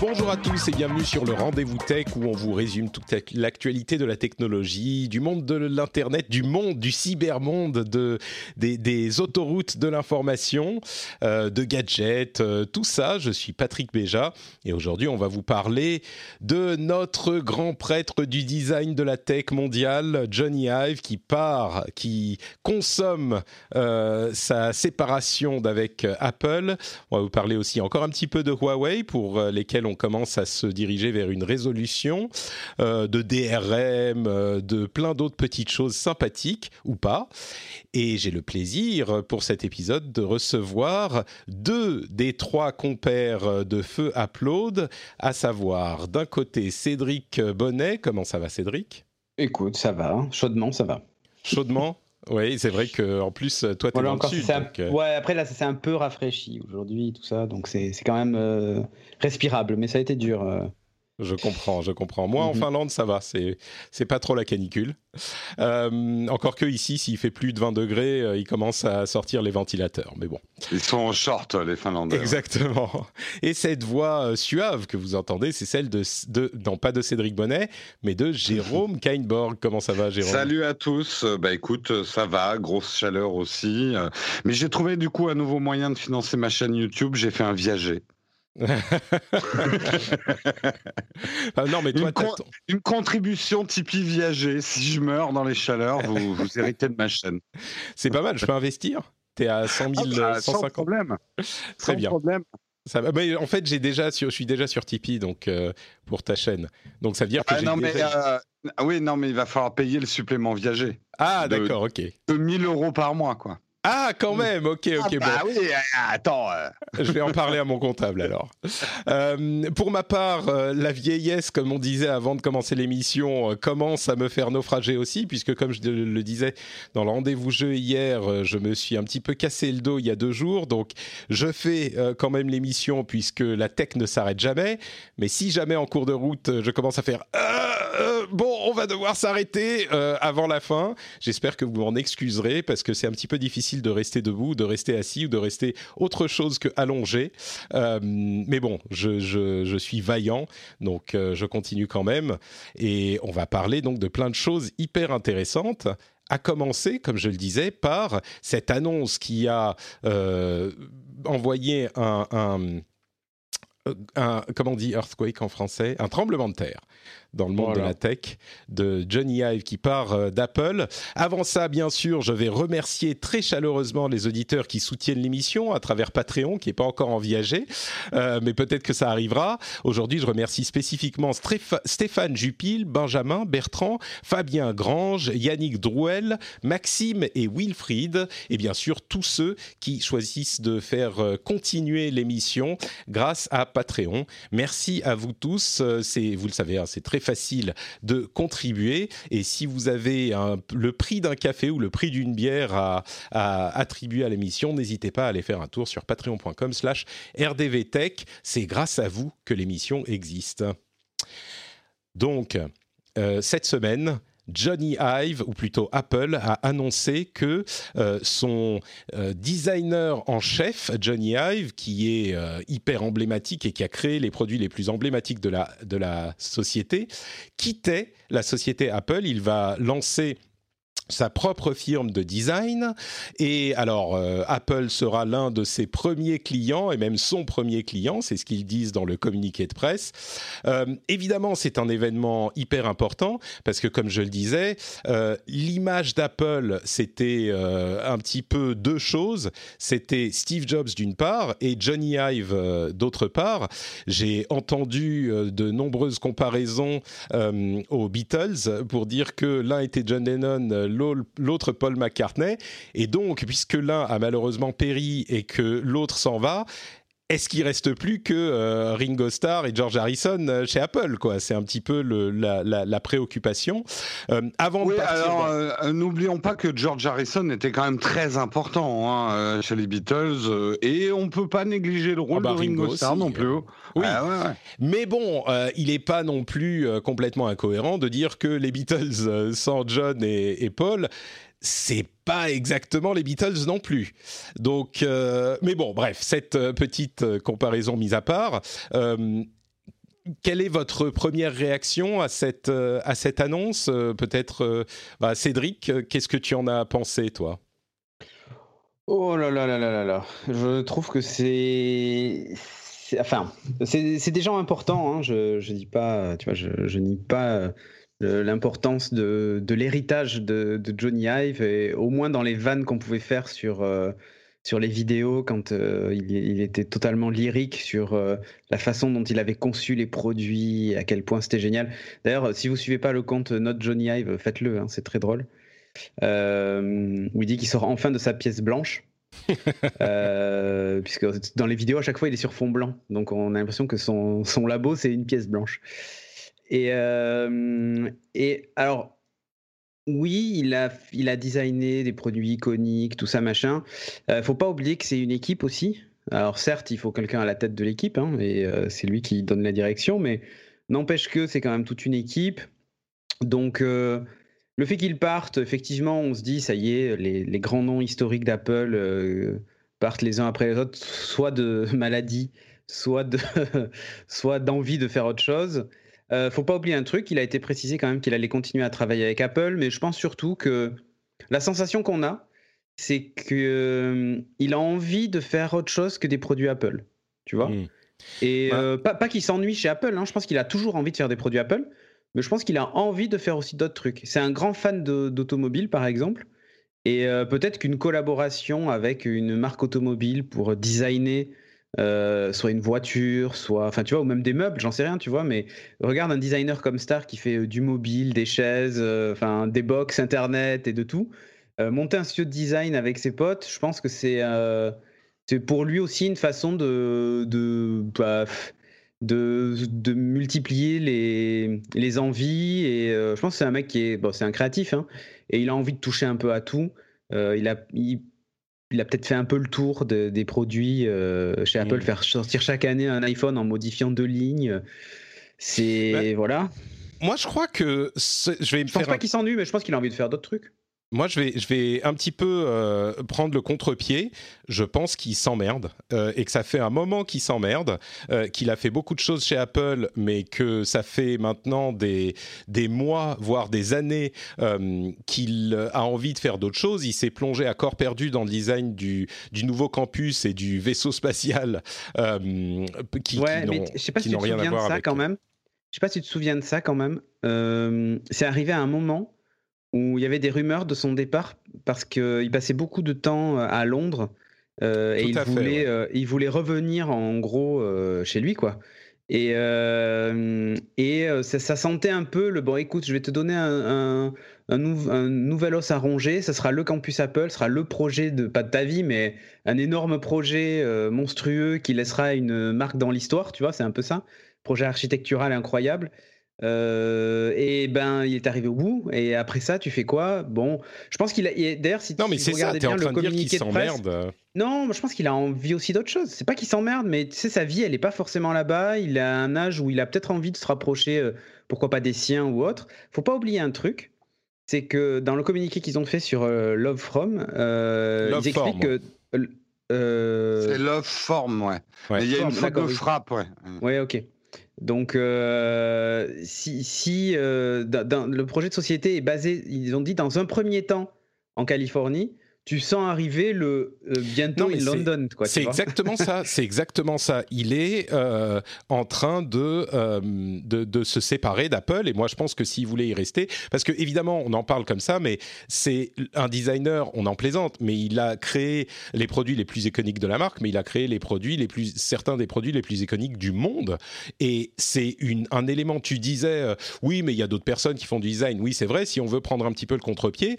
Bonjour à tous et bienvenue sur le Rendez-vous Tech où on vous résume toute l'actualité de la technologie, du monde de l'internet, du monde du cybermonde, de des, autoroutes de l'information, euh, de gadgets, euh, tout ça. Je suis Patrick Béja et aujourd'hui on va vous parler de notre grand prêtre du design de la tech mondiale, Johnny Ive, qui part, qui consomme euh, sa séparation d'avec Apple. On va vous parler aussi encore un petit peu de Huawei pour lesquels on commence à se diriger vers une résolution euh, de DRM, euh, de plein d'autres petites choses sympathiques ou pas. Et j'ai le plaisir pour cet épisode de recevoir deux des trois compères de Feu Upload, à savoir d'un côté Cédric Bonnet. Comment ça va Cédric? Écoute, ça va, chaudement ça va. Chaudement? Oui, c'est vrai que en plus, toi, tu es Voilà, dans encore, le sud. c'est un- euh, Ouais, après là, ça s'est un peu rafraîchi aujourd'hui, tout ça, donc c'est c'est quand même euh, respirable, mais ça a été dur. Je comprends, je comprends. Moi, en Mhm. Finlande, ça va. C'est c'est pas trop la canicule. Euh, encore que ici, s'il fait plus de 20 degrés, euh, il commence à sortir les ventilateurs. Mais bon, Ils sont en short, les Finlandais. exactement. Et cette voix euh, suave que vous entendez, c'est celle de, de non pas de Cédric Bonnet, mais de Jérôme Kainborg. Comment ça va, Jérôme? Salut à tous. Euh, Bah écoute, ça va, grosse chaleur aussi. Mais j'ai trouvé du coup un nouveau moyen de financer ma chaîne YouTube. J'ai fait un viager. Ah, Non, mais toi, Une con- t'as- Une contribution Tipeee viager. Si je meurs dans les chaleurs, vous, vous héritez de ma chaîne. c'est pas mal. Je peux investir. T'es à 100 000, Ah bah, sans 150. problème. Très Sans bien. problème. Ça. Mais en fait, j'ai déjà sur, je suis déjà sur Tipeee, donc euh, pour ta chaîne. Donc ça veut dire que Ah, non, mais, déjà- euh, oui, non, mais il va falloir payer le supplément viager. Ah, de- d'accord, ok. De 1000 euros par mois, quoi. Ah, quand même, ok, ok, ah, bon. bah oui, euh, attends. euh, Je vais en parler à mon comptable alors. Euh, pour ma part, euh, la vieillesse, comme on disait avant de commencer l'émission, commence à me faire naufrager aussi, puisque comme je le disais dans le rendez-vous jeu hier, je me suis un petit peu cassé le dos il y a deux jours, donc je fais quand même l'émission puisque la tech ne s'arrête jamais. Mais si jamais en cours de route, je commence à faire bon, on va devoir s'arrêter euh, avant la fin. J'espère que vous m'en excuserez parce que c'est un petit peu difficile de rester debout, de rester assis ou de rester autre chose que allongé. Euh, mais bon, je, suis vaillant, donc euh, je continue quand même. Et on va parler donc de plein de choses hyper intéressantes. À commencer, comme je le disais, par cette annonce qui a envoyé un, un- un- comment on dit earthquake en français? Un tremblement de terre dans le monde de la tech de Johnny Ive qui part euh, d'Apple. Avant ça, bien sûr, je vais remercier très chaleureusement les auditeurs qui soutiennent l'émission à travers Patreon, qui n'est pas encore en viager, euh, mais peut-être que ça arrivera. Aujourd'hui, je remercie spécifiquement Stéph- Stéphane Jupil, Benjamin Bertrand, Fabien Grange, Yannick Drouel, Maxime et Wilfried, et bien sûr tous ceux qui choisissent de faire euh, continuer l'émission grâce à Patreon. Merci à vous tous. Euh, C'est, vous le savez, hein, c'est très facile de contribuer. Et si vous avez le prix d'un café ou le prix d'une bière à, attribuer à l'émission, n'hésitez pas à aller faire un tour sur patreon.com/slash rdvtech. C'est grâce à vous que l'émission existe. Donc, euh, cette semaine, Johnny Ive, ou plutôt Apple, a annoncé que euh, son euh, designer en chef, Johnny Ive, qui est euh, hyper emblématique et qui a créé les produits les plus emblématiques de la, de la société, quittait la société Apple. Il va lancer sa propre firme de design. Et alors, euh, Apple sera l'un de ses premiers clients, et même son premier client, c'est ce qu'ils disent dans le communiqué de presse. Euh, évidemment, c'est un événement hyper important, parce que comme je le disais, euh, l'image d'Apple, c'était un petit peu deux choses. C'était Steve Jobs d'une part, et Johnny Ive d'autre part. J'ai entendu de nombreuses comparaisons aux Beatles pour dire que l'un était John Lennon, l'autre Paul McCartney. Et donc, puisque l'un a malheureusement péri et que l'autre s'en va, est-ce qu'il reste plus que euh, Ringo Starr et George Harrison euh, chez Apple quoi? C'est un petit peu le, la, préoccupation. Euh, avant de partir, alors n'oublions pas que George Harrison était quand même très important hein, chez les Beatles et on peut pas négliger le rôle ah bah, de Ringo, Starr non plus. Oui, ah mais bon, il n'est pas non plus complètement incohérent de dire que les Beatles sans John et, et Paul c'est pas exactement les Beatles non plus. Donc, euh, mais bon, bref, cette euh, petite euh, comparaison mise à part. quelle est votre première réaction à cette, à cette annonce Peut-être, bah, Cédric, qu'est-ce que tu en as pensé, toi? Oh là là là là là là Je trouve que c'est enfin, c'est des gens importants. Hein. Je, je dis pas, tu vois, je, nie pas l'importance de, l'héritage de, Johnny Ive, et au moins dans les vannes qu'on pouvait faire sur, euh, sur les vidéos, quand euh, il, était totalement lyrique sur euh, la façon dont il avait conçu les produits, à quel point c'était génial. D'ailleurs, si vous suivez pas le compte Not Johnny Ive, faites-le, hein, c'est très drôle. où il dit qu'il sort enfin de sa pièce blanche. puisque dans les vidéos, à chaque fois, il est sur fond blanc. Donc on a l'impression que son, son labo, c'est une pièce blanche. Et, euh, et alors, oui, il a, il a designé des produits iconiques, tout ça, machin. Euh, faut pas oublier que c'est une équipe aussi. Alors certes, il faut quelqu'un à la tête de l'équipe, hein, et euh, c'est lui qui donne la direction, mais n'empêche que c'est quand même toute une équipe. Donc euh, le fait qu'il parte, effectivement, on se dit, ça y est, les, les grands noms historiques d'Apple partent les uns après les autres, soit de maladie, soit de, soit d'envie de faire autre chose. Euh, faut pas oublier un truc, il a été précisé quand même qu'il allait continuer à travailler avec Apple, mais je pense surtout que la sensation qu'on a, c'est qu'il euh, a envie de faire autre chose que des produits Apple, tu vois? Hmm. Et euh, pas, pas qu'il s'ennuie chez Apple, hein, je pense qu'il a toujours envie de faire des produits Apple, mais je pense qu'il a envie de faire aussi d'autres trucs. C'est un grand fan d'automobile, par exemple, et peut-être qu'une collaboration avec une marque automobile pour designer euh, soit une voiture, soit, enfin tu vois, ou même des meubles, j'en sais rien, tu vois, mais regarde un designer comme Star qui fait euh, du mobile, des chaises, euh, enfin des box internet et de tout. monter un studio de design avec ses potes, je pense que c'est pour lui aussi une façon de de, bah, de, multiplier les, les envies et je pense que c'est un mec qui est bon, c'est un créatif hein, et il a envie de toucher un peu à tout. Il a peut-être fait un peu le tour des produits euh, chez Apple, mm. faire sortir chaque année un iPhone en modifiant deux lignes. C'est bah, voilà. Moi, je crois que je vais me je pense pas qu'il s'ennuie, mais je pense qu'il a envie de faire d'autres trucs. Moi, je vais, je vais un petit peu euh, prendre le contre-pied. Je pense qu'il s'emmerde euh, et que ça fait un moment qu'il s'emmerde, euh, qu'il a fait beaucoup de choses chez Apple, mais que ça fait maintenant des, des mois, voire des années qu'il a envie de faire d'autres choses. Il s'est plongé à corps perdu dans le design du, du nouveau campus et du vaisseau spatial qui, ouais, sais pas si tu te souviens de ça quand même. Je sais pas si tu te souviens de ça quand même. c'est arrivé à un moment où il y avait des rumeurs de son départ parce qu'il passait beaucoup de temps euh, à Londres euh, et il voulait, euh, il voulait revenir en gros chez lui quoi. Et, et ça, sentait un peu le bon écoute, je vais te donner un, un, nouvel os à ronger, ça sera le campus Apple, ce sera le projet de, pas de ta vie, mais un énorme projet monstrueux qui laissera une marque dans l'histoire, tu vois, c'est un peu ça. Projet architectural incroyable. Euh, et ben, il est arrivé au bout. Et après ça, tu fais quoi? Bon, je pense qu'il a. D'ailleurs, si, non, mais si vous regardez bien le communiqué de, presse, non, je pense qu'il a envie aussi d'autre chose. C'est pas qu'il s'emmerde, mais tu sais, sa vie, elle est pas forcément là-bas. Il a un âge où il a peut-être envie de se rapprocher, euh, pourquoi pas des siens ou autres. Faut pas oublier un truc, c'est que dans le communiqué qu'ils ont fait sur euh, Love From, ils expliquent que. C'est Love Form, ouais. Il y a une faute de frappe, ouais. Ouais, ok. Donc, euh, si, si le projet de société est basé, ils ont dit dans un premier temps en Californie, tu sens arriver le euh, bientôt in London. C'est exactement ça. C'est exactement ça. Il est euh, en train euh, de, de, se séparer d'Apple et moi je pense que s'il voulait y rester, parce que évidemment on en parle comme ça, mais c'est un designer, on en plaisante, mais il a créé les produits les plus iconiques de la marque, mais il a créé les produits les plus certains des produits les plus iconiques du monde et c'est un élément. Tu disais oui, mais il y a d'autres personnes qui font du design. Oui, c'est vrai. Si on veut prendre un petit peu le contre-pied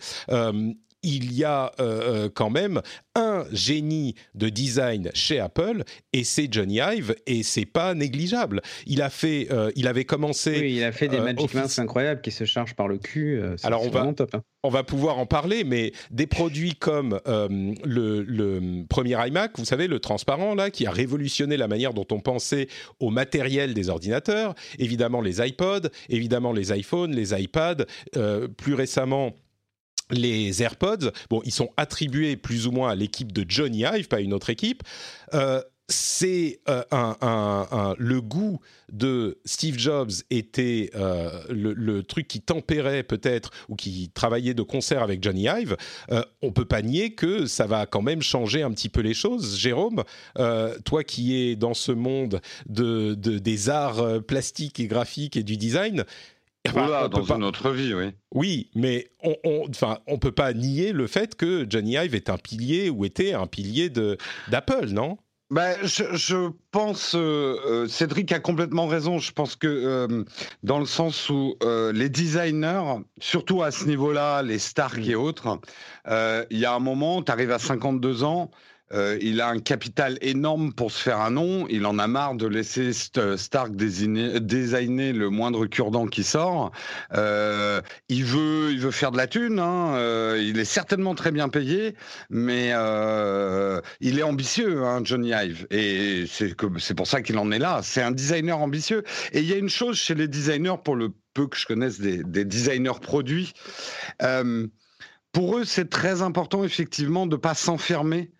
il y a euh, euh, quand même un génie de design chez Apple et c'est Johnny Ive et c'est pas négligeable. Il a fait, euh, il avait commencé. Oui, il a fait des Magic Mouse incroyables qui se chargent par le cul. Alors on va, top, hein. on va pouvoir en parler, mais des produits comme le, le, premier iMac, vous savez, le transparent là, qui a révolutionné la manière dont on pensait au matériel des ordinateurs. Évidemment les iPods, évidemment les iPhones, les iPads, plus récemment les AirPods, bon, ils sont attribués plus ou moins à l'équipe de Johnny Ive, pas une autre équipe. Euh, c'est euh, un, le goût de Steve Jobs était euh, le, truc qui tempérait peut-être ou qui travaillait de concert avec Johnny Ive. on peut pas nier que ça va quand même changer un petit peu les choses. Jérôme, toi qui es dans ce monde de, des arts plastiques et graphiques et du design, dans une autre vie, oui. Oui, mais on, enfin, on peut pas nier le fait que Johnny Ive est un pilier ou était un pilier de d'Apple, non? Ben, je, pense, euh, euh, Cédric a complètement raison. Je pense que euh, dans le sens où les designers, surtout à ce niveau-là, les Stark et autres, il y a un moment, tu arrives à 52 ans, euh, il a un capital énorme pour se faire un nom. Il en a marre de laisser Stark designer, le moindre cure-dent qui sort. Euh, il veut, il veut faire de la thune. Hein. Euh, il est certainement très bien payé, mais il est ambitieux, hein, Johnny Ive. Et c'est pour ça qu'il en est là. C'est un designer ambitieux. Et il y a une chose chez les designers, pour le peu que je connaisse des, des designers produits. pour eux, c'est très important effectivement de pas s'enfermer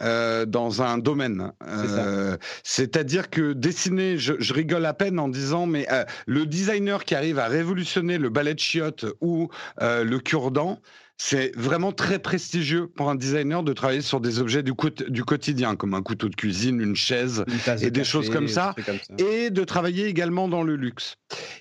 euh, dans un domaine. Euh, c'est-à-dire que dessiner, je, rigole à peine en disant, mais euh, le designer qui arrive à révolutionner le ballet de chiottes ou le cure-dent, c'est vraiment très prestigieux pour un designer de travailler sur des objets du, du quotidien, comme un couteau de cuisine, une chaise et des choses comme ça, et de travailler également dans le luxe.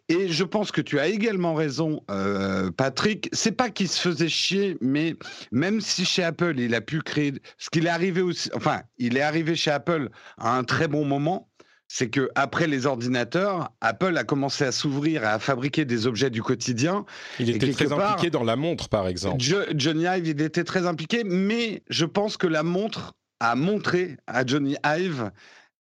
Et je pense que tu as également raison, euh, Patrick. C'est pas qu'il se faisait chier, mais même si chez Apple il a pu créer, ce qu'il est arrivé aussi, enfin, il est arrivé chez Apple à un très bon moment c'est que après les ordinateurs, Apple a commencé à s'ouvrir et à fabriquer des objets du quotidien. Il était très impliqué dans la montre, par exemple. Johnny Ive, il était très impliqué, mais je pense que la montre a montré à Johnny Ive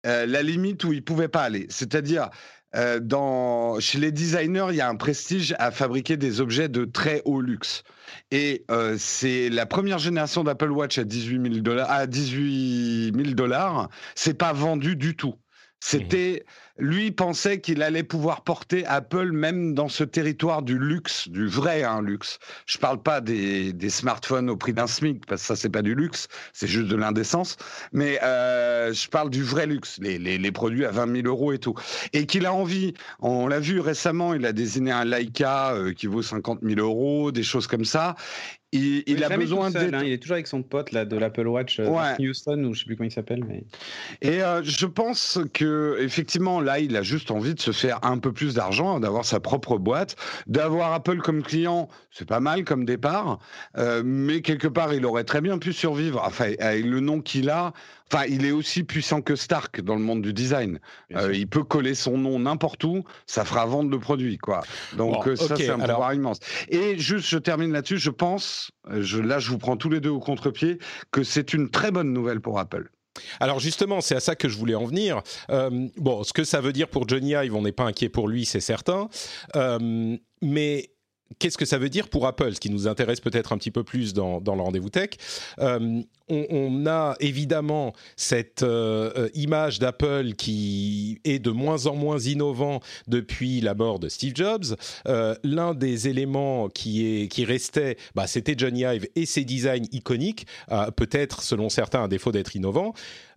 euh, la limite où il pouvait pas aller. C'est-à-dire, euh, dans, chez les designers, il y a un prestige à fabriquer des objets de très haut luxe. Et euh, c'est la première génération d'Apple Watch à 18 000 dollars. À 18 000 dollars, c'est pas vendu du tout. C'était, lui pensait qu'il allait pouvoir porter Apple même dans ce territoire du luxe, du vrai hein, luxe. Je parle pas des, smartphones au prix d'un SMIC parce que ça c'est pas du luxe, c'est juste de l'indécence. Mais euh, je parle du vrai luxe, les, produits à 20 000 euros et tout. Et qu'il a envie, on l'a vu récemment, il a désigné un Leica euh, qui vaut 50 000 euros, des choses comme ça. Il, a besoin de. Hein, il est toujours avec son pote là, de l'Apple Watch, euh, Houston, ou je sais plus comment il s'appelle. Mais... Et euh, je pense que effectivement, là, il a juste envie de se faire un peu plus d'argent, d'avoir sa propre boîte, d'avoir Apple comme client. C'est pas mal comme départ, euh, mais quelque part, il aurait très bien pu survivre. Enfin, avec le nom qu'il a, Enfin, il est aussi puissant que Stark dans le monde du design. Euh, il peut coller son nom n'importe où, ça fera vendre le produit, quoi. Donc euh, ça, c'est un pouvoir immense. Et juste, je termine là-dessus. Je pense, euh, je, là, je vous prends tous les deux au contre-pied, que c'est une très bonne nouvelle pour Apple. Alors justement, c'est à ça que je voulais en venir. bon, ce que ça veut dire pour Johnny Ive, on n'est pas inquiet pour lui, c'est certain. mais qu'est-ce que ça veut dire pour Apple, ce qui nous intéresse peut-être un petit peu plus dans, le rendez-vous tech euh, on, a évidemment cette euh, euh, image d'Apple qui est de moins en moins innovant depuis la mort de Steve Jobs. L'un des éléments qui, est, qui restait, bah, c'était Johnny Ive et ses designs iconiques, peut-être selon certains un défaut d'être innovant.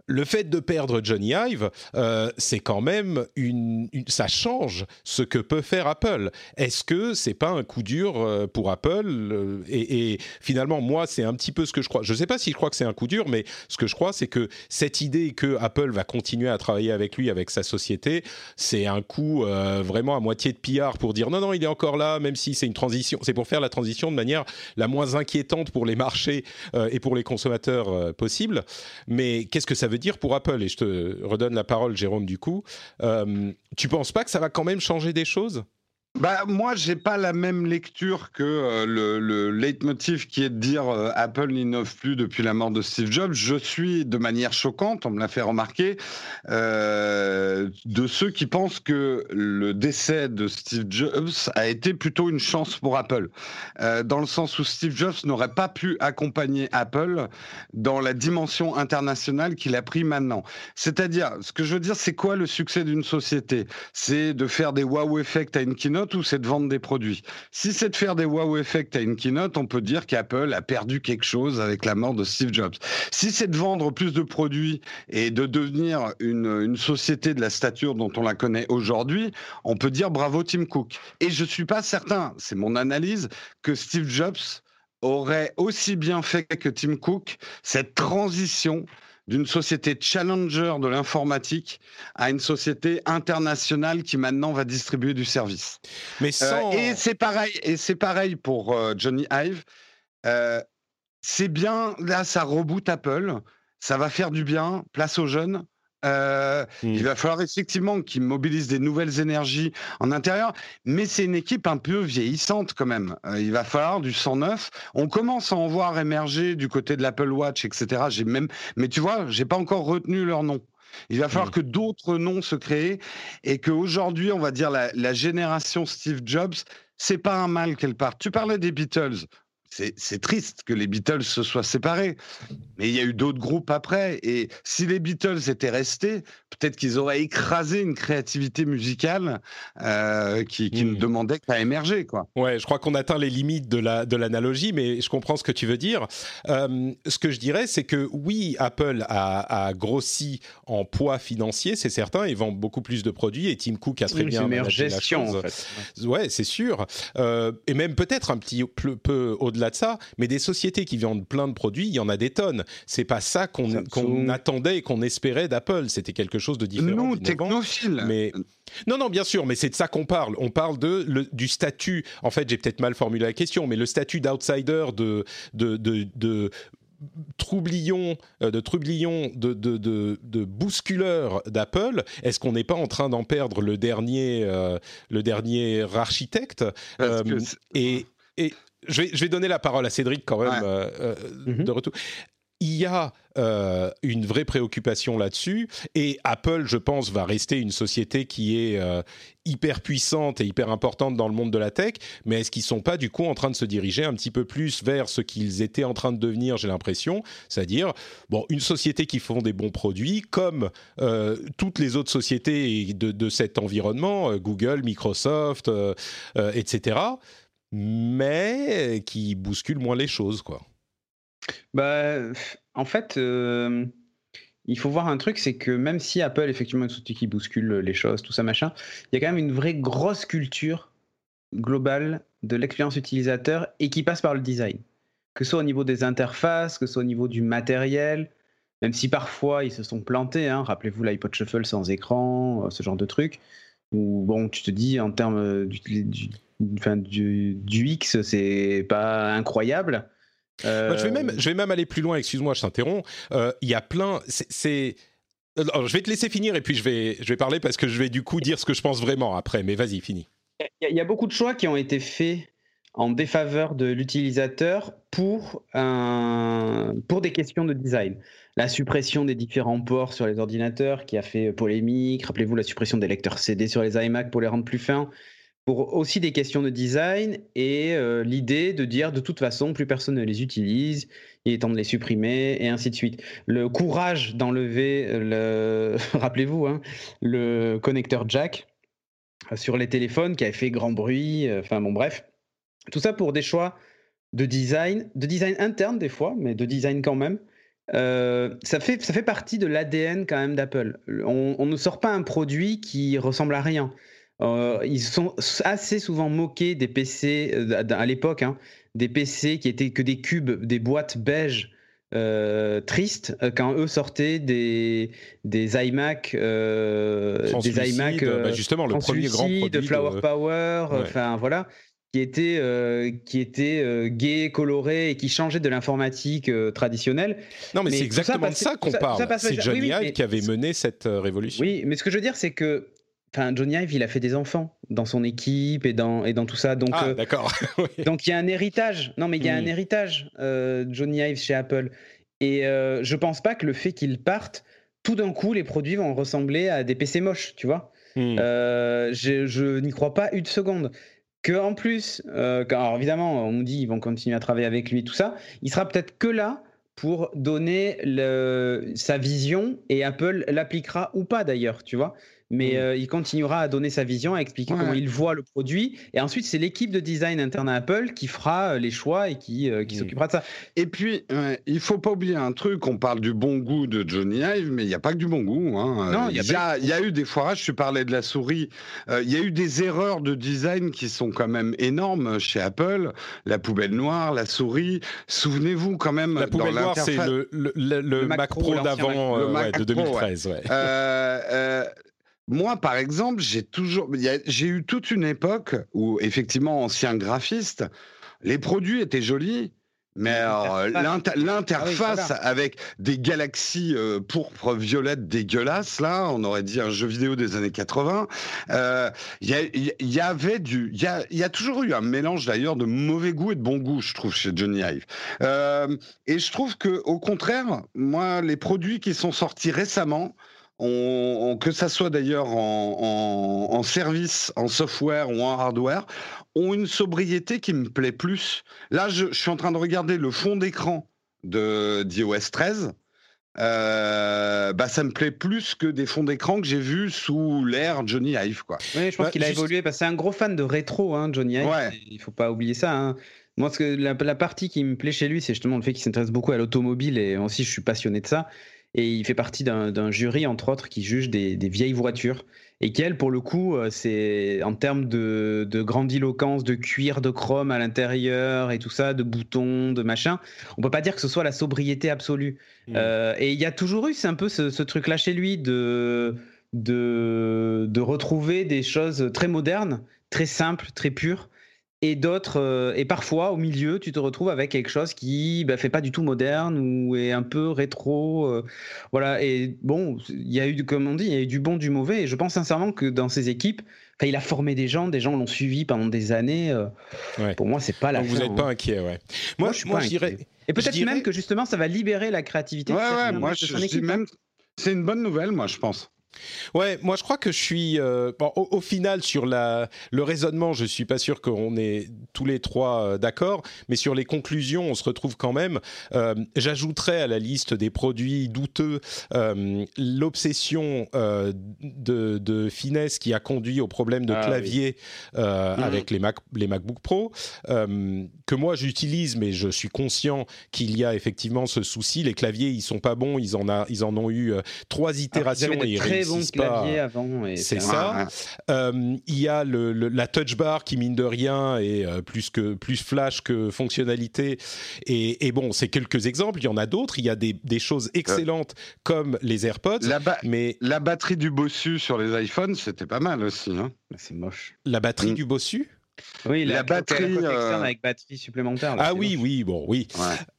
Le fait de perdre Johnny Ive, euh, c'est quand même une, ça change ce que peut faire Apple. Est-ce que c'est pas un coup dur euh, pour Apple euh, et, finalement, moi, c'est un petit peu ce que je crois. Je ne sais pas si je crois que c'est un coup dur, mais ce que je crois, c'est que cette idée que Apple va continuer à travailler avec lui, avec sa société, c'est un coup vraiment à moitié de pillard pour dire non, non, il est encore là, même si c'est une transition. C'est pour faire la transition de manière la moins inquiétante pour les marchés et pour les consommateurs possible. Mais qu'est-ce que ça veut dire pour Apple Et je te redonne la parole, Jérôme, du coup. Euh, tu penses pas que ça va quand même changer des choses? Bah, moi, j'ai pas la même lecture que euh, le, le leitmotiv qui est de dire euh, Apple n'innove plus depuis la mort de Steve Jobs. Je suis, de manière choquante, on me l'a fait remarquer, euh, de ceux qui pensent que le décès de Steve Jobs a été plutôt une chance pour Apple, dans le sens où Steve Jobs n'aurait pas pu accompagner Apple dans la dimension internationale qu'il a pris maintenant. C'est-à-dire, ce que je veux dire, c'est quoi le succès d'une société? C'est de faire des wow effects à une keynote? Ou c'est de vendre des produits? Si c'est de faire des wow effects à une keynote, on peut dire qu'Apple a perdu quelque chose avec la mort de Steve Jobs. Si c'est de vendre plus de produits et de devenir une, une société de la stature dont on la connaît aujourd'hui, on peut dire bravo Tim Cook. Et je suis pas certain, c'est mon analyse, que Steve Jobs aurait aussi bien fait que Tim Cook cette transition d'une société challenger de l'informatique à une société internationale qui maintenant va distribuer du service. Mais euh, et c'est pareil, et c'est pareil pour euh, Johnny Ive. Euh, c'est bien, là, ça reboot Apple, ça va faire du bien, place aux jeunes. Euh, il mmh. va falloir effectivement qu'ils mobilisent des nouvelles énergies en intérieur, mais c'est une équipe un peu vieillissante quand même. Euh, il va falloir du 109. On commence à en voir émerger du côté de l'Apple Watch, etc. J'ai même, mais tu vois, j'ai pas encore retenu leur nom. Il va falloir mmh. que d'autres noms se créent et qu'aujourd'hui, on va dire la, la génération Steve Jobs, c'est pas un mal qu'elle parte. Tu parlais des Beatles c'est triste que les Beatles se soient séparés. Mais il y a eu d'autres groupes après. Et si les Beatles étaient restés, peut-être qu'ils auraient écrasé une créativité musicale euh, qui, ne mmh. demandait qu'à émerger. Quoi. Ouais, je crois qu'on atteint les limites de l'analogie, la, de mais je comprends ce que tu veux dire. Euh, ce que je dirais, c'est que oui, Apple a, grossi en poids financier, c'est certain, ils vendent beaucoup plus de produits et Tim Cook a très bien managé la chose. En fait. Ouais, c'est sûr. Euh, et même peut-être un petit peu, peu au-delà de ça, mais des sociétés qui vendent plein de produits, il y en a des tonnes. C'est pas ça qu'on attendait et qu'on espérait d'Apple. C'était quelque chose de différent. Nous, technophiles. Mais non, non, bien sûr, mais c'est de ça qu'on parle. On parle de le, du statut. En fait, j'ai peut-être mal formulé la question, mais le statut d'outsider de, de, de, de troublion, euh, de troublion, de, de, de, de bousculeur d'Apple, est-ce qu'on n'est pas en train d'en perdre le dernier, euh, le dernier architecte? Euh, et, et je vais, donner la parole à Cédric quand même euh, euh, mhm. de retour. Il y a euh, une vraie préoccupation là-dessus et Apple, je pense, va rester une société qui est hyper puissante et hyper importante dans le monde de la tech, mais est-ce qu'ils sont pas du coup en train de se diriger un petit peu plus vers ce qu'ils étaient en train de devenir, j'ai l'impression, c'est-à-dire bon une société qui font des bons produits comme toutes les autres sociétés de, de cet environnement, Google, Microsoft, etc mais qui bouscule moins les choses, quoi. Bah, en fait, euh, il faut voir un truc, c'est que même si Apple, effectivement, est une société qui bouscule les choses, tout ça, machin, il y a quand même une vraie grosse culture globale de l'expérience utilisateur et qui passe par le design. Que ce soit au niveau des interfaces, que ce soit au niveau du matériel, même si parfois ils se sont plantés, hein, rappelez-vous l'iPod Shuffle sans écran, euh, ce genre de truc, où bon, tu te dis en termes enfin, du, du X, c'est pas incroyable. je, vais même, je vais même aller plus loin, excuse-moi, je t'interromps. Euh, il y a plein. C'est. je vais te laisser finir et puis je vais, je vais parler parce que je vais du coup dire ce que je pense vraiment après, mais vas-y, finis. Il y, a beaucoup de choix qui ont été faits en défaveur de l'utilisateur pour, un, pour des questions de design. La suppression des différents ports sur les ordinateurs qui a fait polémique. Rappelez-vous la suppression des lecteurs CD sur les iMac pour les rendre plus fins pour aussi des questions de design et euh, l'idée de dire de toute façon plus personne ne les utilise, il est temps de les supprimer et ainsi de suite. Le courage d'enlever, le... rappelez-vous, hein, le connecteur jack sur les téléphones qui avait fait grand bruit, euh, enfin bon bref, tout ça pour des choix de design, de design interne des fois, mais de design quand même, ça, fait, ça fait partie de l'ADN quand même d'Apple. On, ne sort pas un produit qui ressemble à rien. Ils sont assez souvent moqués des PC à l'époque, hein, des PC qui étaient que des cubes, des boîtes beige euh, triste euh, quand eux sortaient des, des iMac, euh, des iMac bah justement le premier grand produit de Flower Power, enfin voilà, qui était qui était gai, coloré et qui changeait de l'informatique traditionnelle. Non, mais, c'est exactement de ça qu'on parle. C'est Johnny Ive qui avait mené cette révolution. Oui, mais ce que je veux dire, c'est que Enfin, Johnny Ive, il a fait des enfants dans son équipe et dans, et dans tout ça. Donc, ah, euh, d'accord. Donc, il y a un héritage. Non, mais il y a un hmm. héritage, euh, Johnny Ive chez Apple. Et euh, je pense pas que le fait qu'il parte, tout d'un coup, les produits vont ressembler à des PC moches, tu vois. Hmm. Euh, je, je n'y crois pas une seconde. Que en plus, alors évidemment, on nous dit ils vont continuer à travailler avec lui, tout ça. Il sera peut-être que là pour donner le, sa vision et Apple l'appliquera ou pas d'ailleurs, tu vois mais mm. euh, il continuera à donner sa vision, à expliquer comment il voit le produit. Et ensuite, c'est l'équipe de design interne à Apple qui fera euh, les choix et qui, euh, qui mm. s'occupera de ça. Et puis, il faut pas oublier un truc on parle du bon goût de Johnny Ive, mais il n'y a pas que du bon goût. Hein. Non, il y, y, a eu des foirages. Je parlais de la souris. Il y a eu des erreurs de design qui sont quand même énormes chez Apple. La poubelle noire, la souris. Souvenez-vous quand même. La poubelle noire, c'est le, le, Mac, Pro, d'avant, de 2013. Ouais. Moi, par exemple, j'ai toujours, j'ai eu toute une époque où, effectivement, ancien graphiste, les produits étaient jolis, mais l'interface ah avec des galaxies euh, pourpres, violettes dégueulasses, là, on aurait dit un jeu vidéo des années 80. Euh, il y, avait du, il y a, toujours eu un mélange d'ailleurs de mauvais goût et de bon goût, je trouve, chez Johnny Hive. Euh, et je trouve que, au contraire, moi, les produits qui sont sortis récemment, que ça soit d'ailleurs en, service, en software ou en hardware, ont une sobriété qui me plaît plus. Là, je, suis en train de regarder le fond d'écran de d'iOS 13. Euh, bah, ça me plaît plus que des fonds d'écran que j'ai vus sous l'ère Johnny Ive. Quoi. Oui, je pense bah, qu'il a évolué. Parce que c'est un gros fan de rétro, hein, Johnny Ive. Il faut pas oublier ça. Hein. Moi, ce que, la, la, partie qui me plaît chez lui, c'est justement le fait qu'il s'intéresse beaucoup à l'automobile et aussi je suis passionné de ça. Et il fait partie d'un jury, entre autres, qui juge des, vieilles voitures. Et qu'elle, pour le coup, euh, c'est en termes de, grandiloquence, de cuir, de chrome à l'intérieur et tout ça, de boutons, de machin, on peut pas dire que ce soit la sobriété absolue. Mmh. Euh, et il y a toujours eu, c'est un peu ce, ce truc-là chez lui de, de, de retrouver des choses très modernes, très simples, très pures et d'autres euh, et parfois au milieu tu te retrouves avec quelque chose qui bah, fait pas du tout moderne ou est un peu rétro euh, voilà. Et bon il y a eu comme on dit il y a eu du bon du mauvais. Et je pense sincèrement que dans ces équipes il a formé des gens des gens l'ont suivi pendant des années euh, pour moi c'est pas la Donc vous n'êtes pas hein. inquiet ouais. Moi, je suis pas inquiet. et peut-être même que justement ça va libérer la créativité ouais, ouais moi je, dis même c'est une bonne nouvelle moi je pense Ouais, moi je crois que je suis euh, au, final sur la, le raisonnement, je suis pas sûr qu'on est tous les trois euh, d'accord, mais sur les conclusions, on se retrouve quand même. Euh, j'ajouterais à la liste des produits douteux l'obsession de, de, finesse qui a conduit au problème de ah clavier mmh. avec les, Mac, les MacBook Pro, que moi j'utilise, mais je suis conscient qu'il y a effectivement ce souci. Les claviers, ils sont pas bons, ils en, a, ils en ont eu trois itérations et C'est ça. Euh, il y a le, la touch bar qui mine de rien est euh, plus que plus flash que fonctionnalité. Et, et bon, c'est quelques exemples. Il y en a d'autres. Il y a des, des choses excellentes comme les AirPods. La mais la batterie du bossu sur les iPhones, c'était pas mal aussi. Hein. c'est moche. La batterie mm. du bossu? Oui, la, batterie euh, avec batterie supplémentaire. ah oui, oui, bon, oui.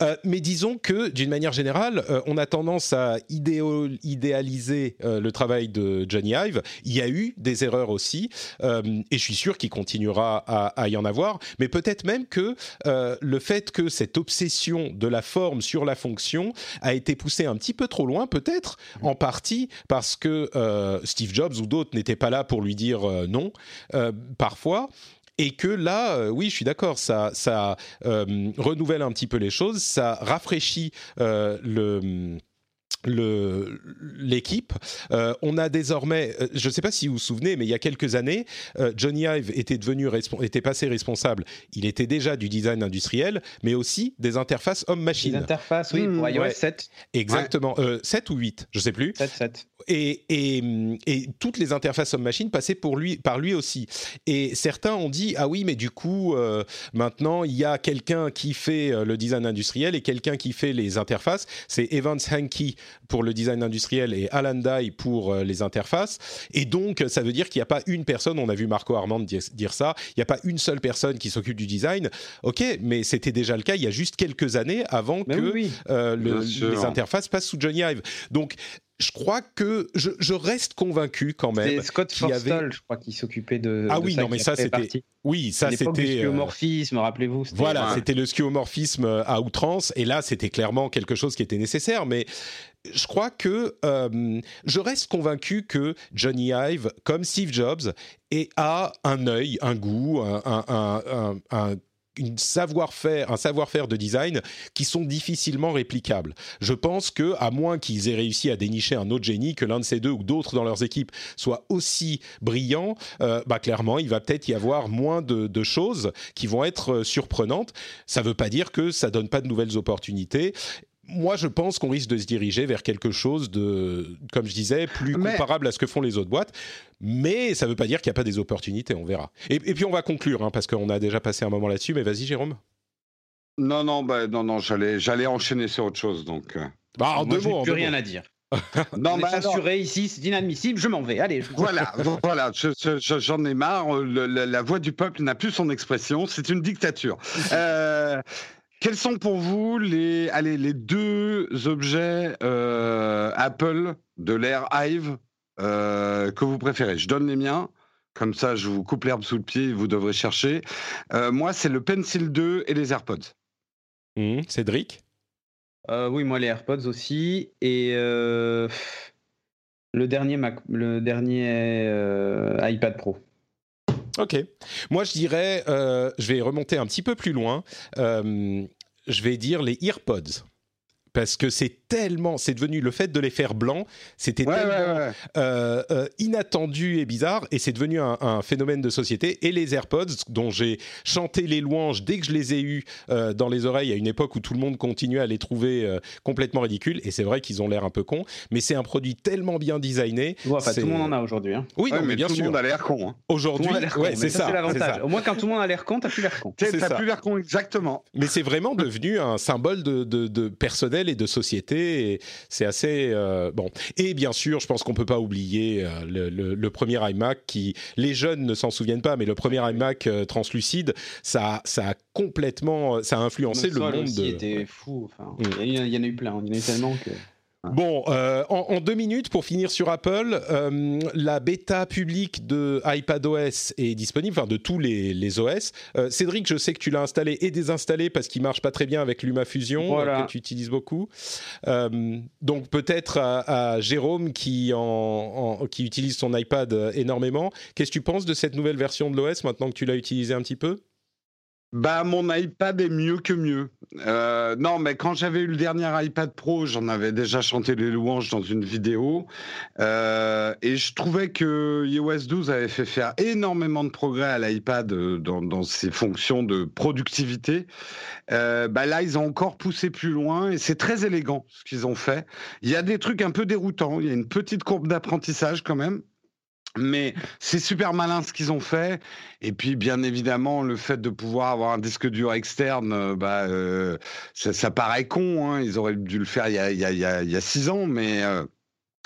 Euh, mais disons que d'une manière générale, euh, on a tendance à idéaliser le travail de Johnny Ive. Il y a eu des erreurs aussi, et je suis sûr qu'il continuera à, y en avoir. Mais peut-être même que le fait que cette obsession de la forme sur la fonction a été poussée un petit peu trop loin, peut-être en partie parce que Steve Jobs ou d'autres n'étaient pas là pour lui dire non. parfois et que là, euh, oui, je suis d'accord, ça, euh, renouvelle un petit peu les choses, ça rafraîchit euh, le l'équipe. Euh, on a désormais, euh, je ne sais pas si vous vous souvenez, mais il y a quelques années, euh, Johnny Ive était devenu était passé responsable. Il était déjà du design industriel, mais aussi des interfaces homme-machine. Des interfaces, oui, pour iOS 7. Exactement, 7 ou 8, je ne sais plus. 7, 7. Et, et, et, toutes les interfaces homme-machine passaient pour lui, par lui aussi. Et certains ont dit ah oui, mais du coup maintenant il y a quelqu'un qui fait le design industriel et quelqu'un qui fait les interfaces. C'est Evans Hankey pour le design industriel et Alan Dye pour euh, les interfaces. Et donc, ça veut dire qu'il n'y a pas une personne, on a vu Marco Armand dire ça, il n'y a pas une seule personne qui s'occupe du design. Ok, mais c'était déjà le cas il y a juste quelques années avant que euh, les interfaces passent sous Johnny Ive. Donc, je crois que je, reste convaincu quand même. C'est Scott Forstall, je crois, qui s'occupait de. Ah oui, non, mais ça c'était. Oui, ça c'était. Le skeuomorphisme, rappelez-vous. Voilà, c'était le skeuomorphisme à outrance, et là c'était clairement quelque chose qui était nécessaire, mais je crois que euh, je reste convaincu que Johnny Ive, comme Steve Jobs, a un œil, un goût, un, un une savoir-faire, un savoir-faire de design qui sont difficilement réplicables. Je pense que, à moins qu'ils aient réussi à dénicher un autre génie, que l'un de ces deux ou d'autres dans leurs équipes soient aussi brillants, euh, bah clairement, il va peut-être y avoir moins de, choses qui vont être euh, surprenantes. Ça ne veut pas dire que ça donne pas de nouvelles opportunités moi, je pense qu'on risque de se diriger vers quelque chose de, comme je disais, plus comparable à ce que font les autres boîtes. Mais ça ne veut pas dire qu'il n'y a pas des opportunités, on verra. Et, puis on va conclure, hein, parce qu'on a déjà passé un moment là-dessus. Mais vas-y, Jérôme. Non, non, bah, non, non, j'allais, j'allais enchaîner sur autre chose. Donc. Euh. Bah, en deux mots. Plus rien à dire. non, bah, censuré ici, c'est inadmissible, je m'en vais. Allez. Voilà, voilà, j'en ai marre. la, voix du peuple n'a plus son expression. C'est une dictature. Euh, quels sont pour vous les, allez, les deux objets euh, Apple de l'ère Hive euh, que vous préférez? Je donne les miens. Comme ça, je vous coupe l'herbe sous le pied et vous devrez chercher. Euh, moi, c'est le Pencil 2 et les AirPods. Mmh, Cédric? Oui, moi, les AirPods aussi. Et le dernier, Mac, le dernier iPad Pro. Ok. Moi, je dirais, euh, je vais remonter un petit peu plus loin. Euh, je vais dire les EarPods parce que c'est tellement, c'est devenu le fait de les faire blancs, c'était tellement euh, euh, inattendu et bizarre, et c'est devenu un, phénomène de société. Et les AirPods, dont j'ai chanté les louanges dès que je les ai eus euh, dans les oreilles à une époque où tout le monde continuait à les trouver complètement ridicules, et c'est vrai qu'ils ont l'air un peu cons, mais c'est un produit tellement bien designé. tout le monde en a aujourd'hui. Hein. Oui, mais, bien tout sûr. le monde a l'air con. Hein. Aujourd'hui, ouais, c'est ça. l'avantage. Au moins, quand tout le monde a l'air con, t'as plus l'air con. T'as plus l'air con, exactement. Mais c'est vraiment devenu un symbole de, de personnel et de société. C'est assez euh, bon. Et bien sûr, je pense qu'on peut pas oublier euh, le, premier iMac qui, les jeunes ne s'en souviennent pas, mais le premier iMac euh, translucide, ça, ça a complètement, ça a influencé le monde. C'était fou. Mm. il, y en a eu plein. Il y en a eu tellement que. Bon, euh, en, deux minutes pour finir sur Apple, euh, la bêta publique de iPadOS est disponible, enfin de tous les, OS. Euh, Cédric, je sais que tu l'as installé et désinstallé parce qu'il marche pas très bien avec LumaFusion que tu utilises beaucoup. donc peut-être à, Jérôme qui, qui utilise son iPad énormément. Qu'est-ce que tu penses de cette nouvelle version de l'OS maintenant que tu l'as utilisé un petit peu? Bah, mon iPad est mieux que mieux. Euh, non, mais quand j'avais eu le dernier iPad Pro, j'en avais déjà chanté les louanges dans une vidéo. Euh, et je trouvais que iOS 12 avait fait faire énormément de progrès à l'iPad euh, dans, ses fonctions de productivité. bah là, ils ont encore poussé plus loin et c'est très élégant ce qu'ils ont fait. Il y a des trucs un peu déroutants. Il y a une petite courbe d'apprentissage quand même. Mais c'est super malin ce qu'ils ont fait. Et puis, bien évidemment, le fait de pouvoir avoir un disque dur externe, euh, bah, euh, ça, paraît con. Hein. Ils auraient dû le faire il y a, six ans, mais euh,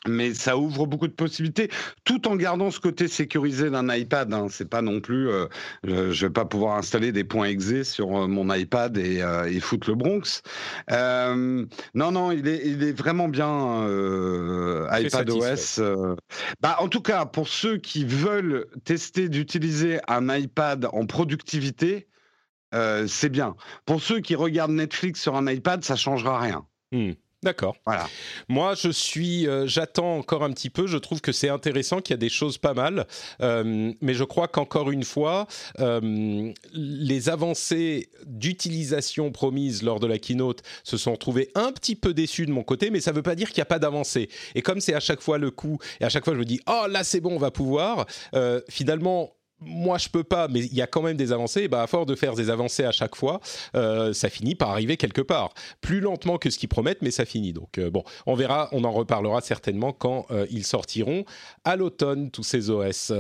mais ça ouvre beaucoup de possibilités, tout en gardant ce côté sécurisé d'un iPad. Hein. C'est pas non plus, euh, je vais pas pouvoir installer des points exe sur euh, mon iPad et, euh, et foutre le Bronx. Non, non, il est, il est vraiment bien euh, iPad OS. Bah, en tout cas, pour ceux qui veulent tester d'utiliser un iPad en productivité, c'est bien. Pour ceux qui regardent Netflix sur un iPad, ça changera rien. Hmm. D'accord. Voilà. Moi, je suis, euh, j'attends encore un petit peu. Je trouve que c'est intéressant, qu'il y a des choses pas mal, euh, mais je crois qu'encore une fois, euh, les avancées d'utilisation promises lors de la keynote se sont retrouvées un petit peu déçues de mon côté, mais ça ne veut pas dire qu'il n'y a pas d'avancée. Et comme c'est à chaque fois le coup, et à chaque fois je me dis, oh là c'est bon, on va pouvoir. finalement, moi je peux pas, mais il y a quand même des avancées. Bah, à force de faire des avancées à chaque fois, euh, ça finit par arriver quelque part. Plus lentement que ce qu'ils promettent, mais ça finit. Donc euh, bon, on verra, on en reparlera certainement quand euh, ils sortiront à l'automne tous ces OS.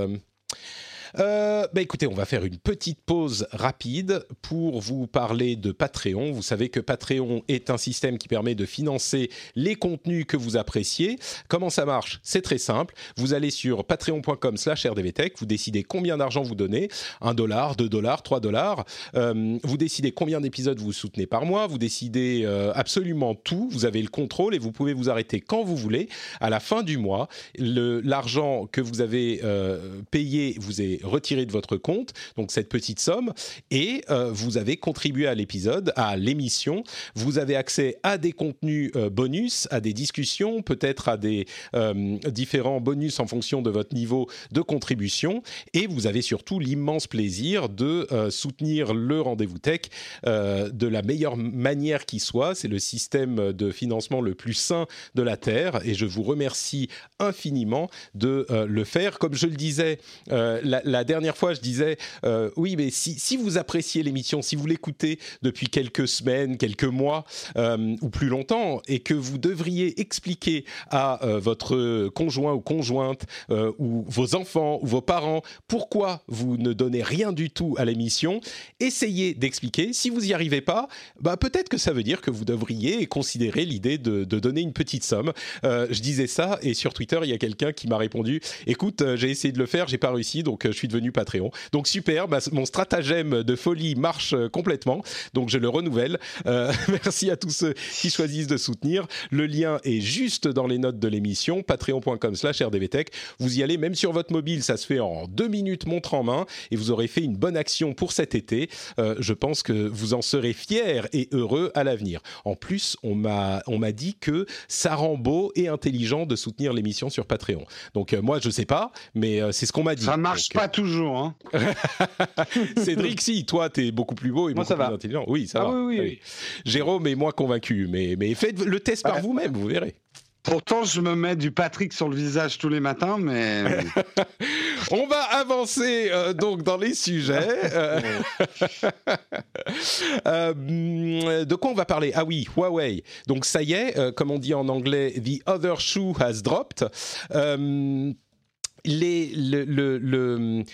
Euh, bah écoutez, on va faire une petite pause rapide pour vous parler de Patreon. Vous savez que Patreon est un système qui permet de financer les contenus que vous appréciez. Comment ça marche? C'est très simple. Vous allez sur patreon.com/rdvtech, vous décidez combien d'argent vous donnez, 1 dollar, 2 dollars, 3 dollars. Euh, vous décidez combien d'épisodes vous soutenez par mois, vous décidez euh, absolument tout, vous avez le contrôle et vous pouvez vous arrêter quand vous voulez. À la fin du mois, l'argent que vous avez euh, payé vous est retiré de votre compte, donc cette petite somme, et euh, vous avez contribué à l'épisode, à l'émission. Vous avez accès à des contenus euh, bonus, à des discussions, peut-être à des euh, différents bonus en fonction de votre niveau de contribution, et vous avez surtout l'immense plaisir de soutenir le rendez-vous tech de la meilleure manière qui soit. C'est le système de financement le plus sain de la Terre, et je vous remercie infiniment de le faire. Comme je le disais, la, la dernière fois, je disais, euh, oui, mais si, vous appréciez l'émission, si vous l'écoutez depuis quelques semaines, quelques mois euh, ou plus longtemps, et que vous devriez expliquer à euh, votre conjoint ou conjointe ou vos enfants ou vos parents pourquoi vous ne donnez rien du tout à l'émission, essayez d'expliquer. Si vous n'y arrivez pas, bah, peut-être que ça veut dire que vous devriez considérer l'idée de, donner une petite somme. je disais ça et sur Twitter, il y a quelqu'un qui m'a répondu, écoute, j'ai essayé de le faire, j'ai pas réussi, donc je suis devenu Patreon. Donc super, bah, mon stratagème de folie marche euh, complètement, donc je le renouvelle. Euh, merci à tous ceux qui choisissent de soutenir. Le lien est juste dans les notes de l'émission, patreon.com slash rdvtech. Vous y allez, même sur votre mobile, ça se fait en deux minutes, montre en main, et vous aurez fait une bonne action pour cet été. Euh, je pense que vous en serez fiers et heureux à l'avenir. En plus, on m'a on m'a dit que ça rend beau et intelligent de soutenir l'émission sur Patreon. Donc moi, je sais pas, mais c'est ce qu'on m'a dit. Ça marche pas toujours. Hein. Cédric, si, toi, t'es beaucoup plus beau et beaucoup plus intelligent. Oui, ça ah va. Oui, oui, Jérôme est moins convaincu, mais, mais faites le test par vous-même, vous verrez. Pourtant, je me mets du Patrick sur le visage tous les matins, mais... On va avancer euh, donc dans les sujets. Euh, euh, de quoi on va parler? Ah oui, Huawei. Donc ça y est, comme on dit en anglais, the other shoe has dropped le,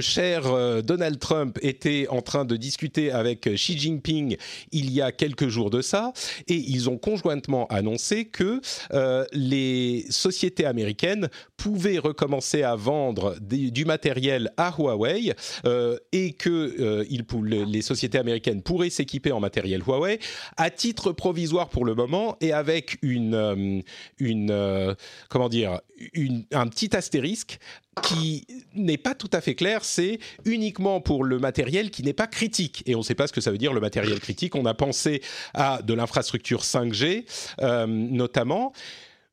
cher euh, Donald Trump était en train de discuter avec Xi Jinping il y a quelques jours de ça, et ils ont conjointement annoncé que euh, les sociétés américaines pouvaient recommencer à vendre du matériel à Huawei euh, et que les sociétés américaines pourraient s'équiper en matériel Huawei à titre provisoire pour le moment et avec une comment dire, un petit astérisque qui n'est pas tout à fait clair, c'est uniquement pour le matériel qui n'est pas critique. Et on ne sait pas ce que ça veut dire le matériel critique. On a pensé à de l'infrastructure 5G euh, notamment.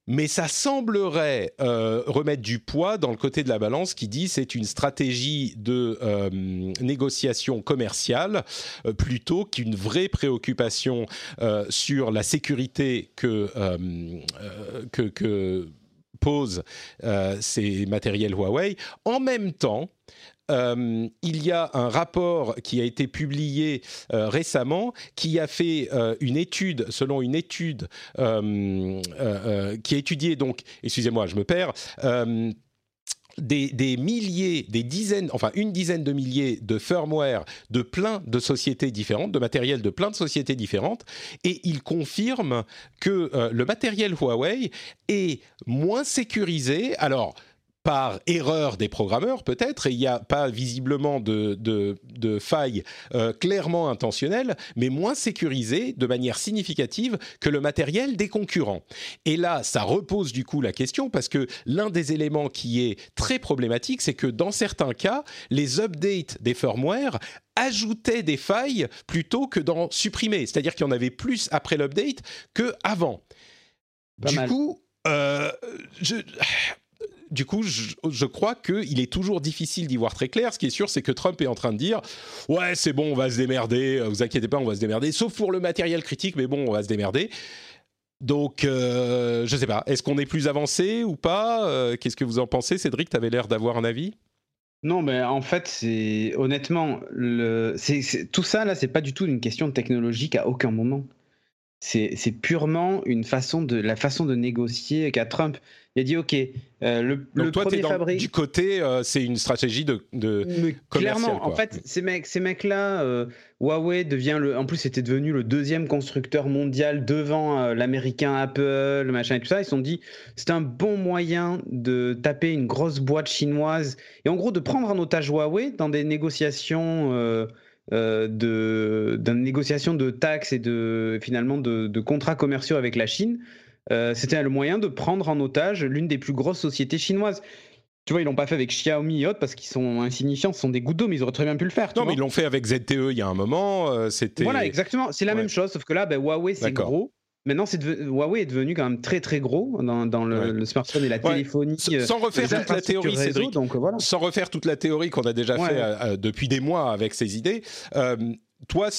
Mais ça semblerait euh, remettre du poids dans le côté de la balance qui dit c'est une stratégie de euh, négociation commerciale plutôt qu'une vraie préoccupation sur la sécurité que, que, que pose euh, ces matériels Huawei. En même temps, euh, il y a un rapport qui a été publié euh, récemment qui a fait une étude, selon une étude qui a étudié donc, excusez-moi, je me perds des, milliers, des dizaines, enfin une dizaine de milliers de firmware de plein de sociétés différentes, de matériel de plein de sociétés différentes, et il confirme que euh, le matériel Huawei est moins sécurisé. Alors, par erreur des programmeurs peut-être, et il n'y a pas visiblement de, de, failles euh, clairement intentionnelles, mais moins sécurisées de manière significative que le matériel des concurrents. Et là, ça repose du coup la question, parce que l'un des éléments qui est très problématique, c'est que dans certains cas, les updates des firmware ajoutaient des failles plutôt que d'en supprimer. C'est-à-dire qu'il y en avait plus après l'update que avant. du coup, je, du coup, je, crois qu'il est toujours difficile d'y voir très clair. Ce qui est sûr, c'est que Trump est en train de dire Ouais, c'est bon, on va se démerder, euh, vous inquiétez pas, on va se démerder, sauf pour le matériel critique, mais bon, on va se démerder. Donc, euh, je sais pas, est-ce qu'on est plus avancé ou pas euh, Qu'est-ce que vous en pensez Cédric, tu avais l'air d'avoir un avis? Non, mais en fait, c'est honnêtement, tout ça là, c'est pas du tout une question technologique à aucun moment. C'est purement une façon de la façon de négocier qu'a Trump. Il a dit OK, euh, le, Donc toi, premier fabrique. Du côté, euh, c'est une stratégie de, de clairement. En fait, ces mecs, ces mecs-là, euh, Huawei devient le. En plus, c'était devenu le deuxième constructeur mondial devant l'américain Apple, le machin et tout ça. Ils se sont dit, c'est un bon moyen de taper une grosse boîte chinoise et en gros de prendre en otage Huawei dans des négociations. Euh, de, d'une négociation de taxes et de finalement de, contrats commerciaux avec la Chine, euh, c'était le moyen de prendre en otage l'une des plus grosses sociétés chinoises. Tu vois, ils l'ont pas fait avec Xiaomi et autres parce qu'ils sont insignifiants, ce sont des gouttes d'eau, mais ils auraient très bien pu le faire. Non, mais ils l'ont fait avec ZTE il y a un moment. Euh, c'était. Voilà, exactement. C'est la même chose, sauf que là, ben, Huawei, c'est gros. Maintenant, c'est Huawei est devenu quand même très très gros dans, le, smartphone et la téléphonie. Sans refaire toute la théorie, Cédric, donc, voilà. sans refaire toute la théorie qu'on a déjà fait depuis des mois avec ces idées. toi,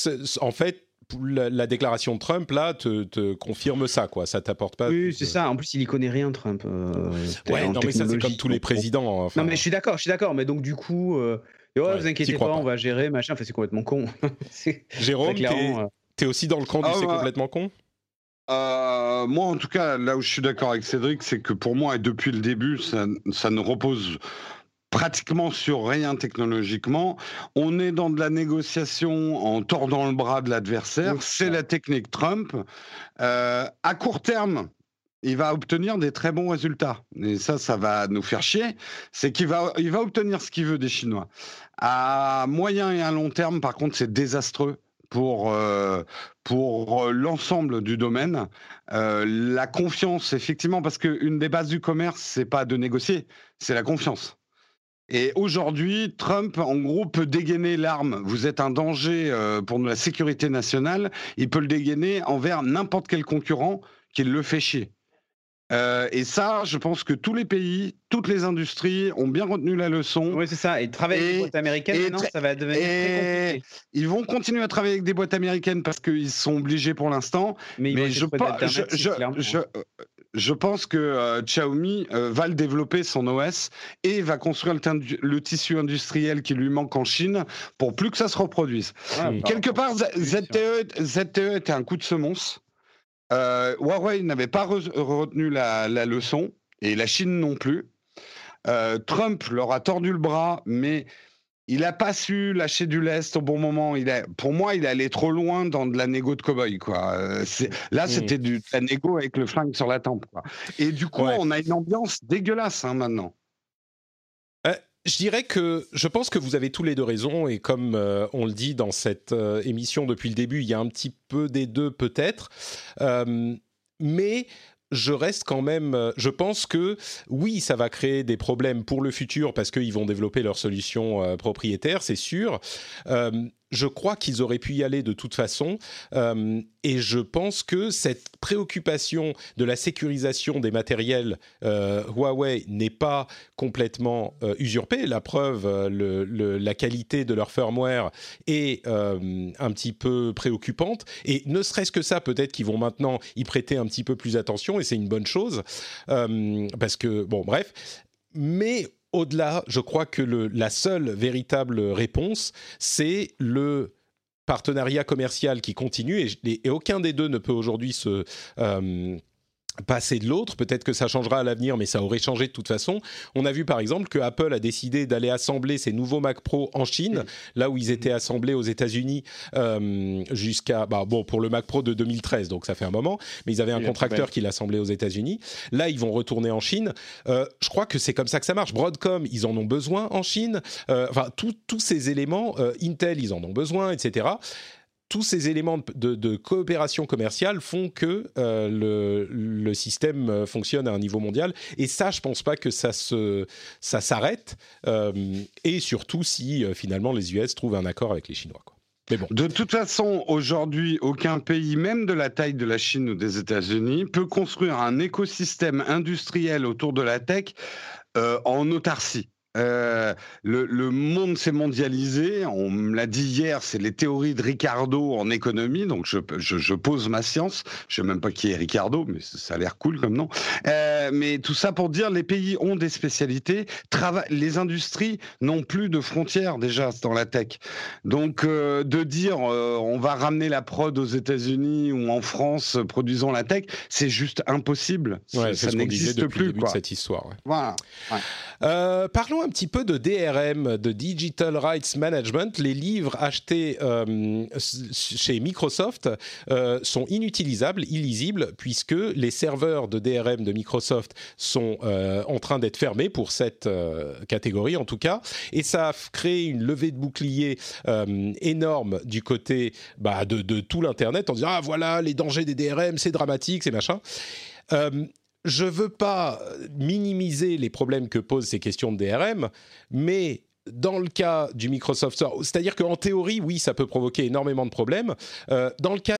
en fait, la, déclaration de Trump là te, confirme ça quoi. Ça t'apporte pas oui c'est ça. En plus il y connaît rien Trump euh, ouais non mais ça c'est comme tous les présidents non mais je suis d'accord je suis d'accord. Mais donc du coup euh, vous inquiétez pas, on va gérer machin enfin c'est complètement con. Jérôme t'es es aussi dans le camp du ah, c'est complètement con? Euh, moi, en tout cas, là où je suis d'accord avec Cédric, c'est que pour moi, et depuis le début, ça, ça ne repose pratiquement sur rien technologiquement. On est dans de la négociation en tordant le bras de l'adversaire. c'est la technique Trump. Euh, à court terme, il va obtenir des très bons résultats. Et ça, ça va nous faire chier. C'est qu'il va, il va obtenir ce qu'il veut des Chinois. À moyen et à long terme, par contre, c'est désastreux pour, euh, pour l'ensemble du domaine. Euh, la confiance, effectivement, parce qu'une des bases du commerce, c'est pas de négocier, c'est la confiance. Et aujourd'hui, Trump, en gros, peut dégainer l'arme. Vous êtes un danger euh, pour la sécurité nationale. Il peut le dégainer envers n'importe quel concurrent qui le fait chier. Euh, et ça, je pense que tous les pays, toutes les industries ont bien retenu la leçon. Oui, c'est ça. Et travailler avec des boîtes américaines, maintenant, ça va devenir très compliqué. Ils vont continuer à travailler avec des boîtes américaines parce qu'ils sont obligés pour l'instant. Mais, mais je, je, je, je pense que euh, Xiaomi euh, va le développer son OS et va construire le, tissu industriel qui lui manque en Chine pour plus que ça se reproduise. Ah, Quelque part, ZTE, ZTE était un coup de semonce. Euh, Huawei n'avait pas retenu la, leçon et la Chine non plus. Trump leur a tordu le bras, mais il n'a pas su lâcher du lest au bon moment. Il a, pour moi, il est allé trop loin dans de la négo de cowboy. Quoi. Euh, là, mm. c'était de la négo avec le flingue sur la tempe. Quoi. Et du coup, on a une ambiance dégueulasse hein, maintenant. Euh, je dirais que je pense que vous avez tous les deux raisons et comme euh, on le dit dans cette émission depuis le début, il y a un petit peu des deux peut-être. mais je reste quand même. Euh, je pense que oui, ça va créer des problèmes pour le futur parce qu'ils vont développer leurs solutions euh, propriétaires, c'est sûr. Je crois qu'ils auraient pu y aller de toute façon. Euh, et je pense que cette préoccupation de la sécurisation des matériels euh, Huawei n'est pas complètement euh, usurpée. La preuve, la qualité de leur firmware est un petit peu préoccupante. Et ne serait-ce que ça, peut-être qu'ils vont maintenant y prêter un petit peu plus attention. Et c'est une bonne chose. parce que, bon, bref. Mais au-delà, je crois que la seule véritable réponse, c'est le partenariat commercial qui continue et, aucun des deux ne peut aujourd'hui se euh, passer de l'autre. Peut-être que ça changera à l'avenir, mais ça aurait changé de toute façon. On a vu par exemple que Apple a décidé d'aller assembler ses nouveaux Mac Pro en Chine, là où ils étaient assemblés aux États-Unis euh, jusqu'à bah, bon pour le Mac Pro de 2013, donc ça fait un moment. Mais ils avaient un contracteur qui l'assemblait aux États-Unis. Là, ils vont retourner en Chine. Euh, je crois que c'est comme ça que ça marche. Broadcom, ils en ont besoin en Chine. Euh, enfin, tous ces éléments, Intel, ils en ont besoin, etc tous ces éléments de, coopération commerciale font que euh, le, système euh, fonctionne à un niveau mondial. Et ça, je pense pas que ça s'arrête. Euh, et surtout si finalement les US trouvent un accord avec les Chinois. De toute façon, aujourd'hui, aucun pays, même de la taille de la Chine ou des États-Unis, peut construire un écosystème industriel autour de la tech en autarcie. Euh, le, le, monde s'est mondialisé. On me l'a dit hier, c'est les théories de Ricardo en économie. Donc je, je, je pose ma science. Je sais même pas qui est Ricardo, mais ça a l'air cool comme nom. Euh, mais tout ça pour dire, les pays ont des spécialités. les industries n'ont plus de frontières déjà dans la tech. Donc euh, de dire on va ramener la prod aux États-Unis ou en France produisant la tech, c'est juste impossible. Ouais, ça n'existe plus. Le début quoi. de cette histoire. Ouais. Voilà. Ouais. Euh, un petit peu de DRM, de Digital Rights Management. Les livres achetés euh, chez Microsoft euh, sont inutilisables, illisibles, puisque les serveurs de DRM de Microsoft sont euh, en train d'être fermés pour cette catégorie en tout cas, et ça a créé une levée de bouclier énorme du côté bah, de, de, tout l'internet en disant ah voilà les dangers des DRM, c'est dramatique, c'est machin. Je veux pas minimiser les problèmes que posent ces questions de DRM, mais dans le cas du Microsoft Store, c'est-à-dire qu'en théorie, oui, ça peut provoquer énormément de problèmes. Euh, dans le cas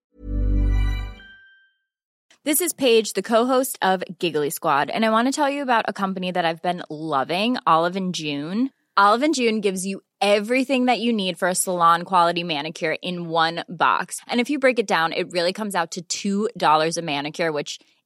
This is Paige, the co-host of Giggly Squad, and I want to tell you about a company that I've been loving, Olive and June. Olive and June gives you everything that you need for a salon quality manicure in one box. And if you break it down, it really comes out to $2 a manicure, which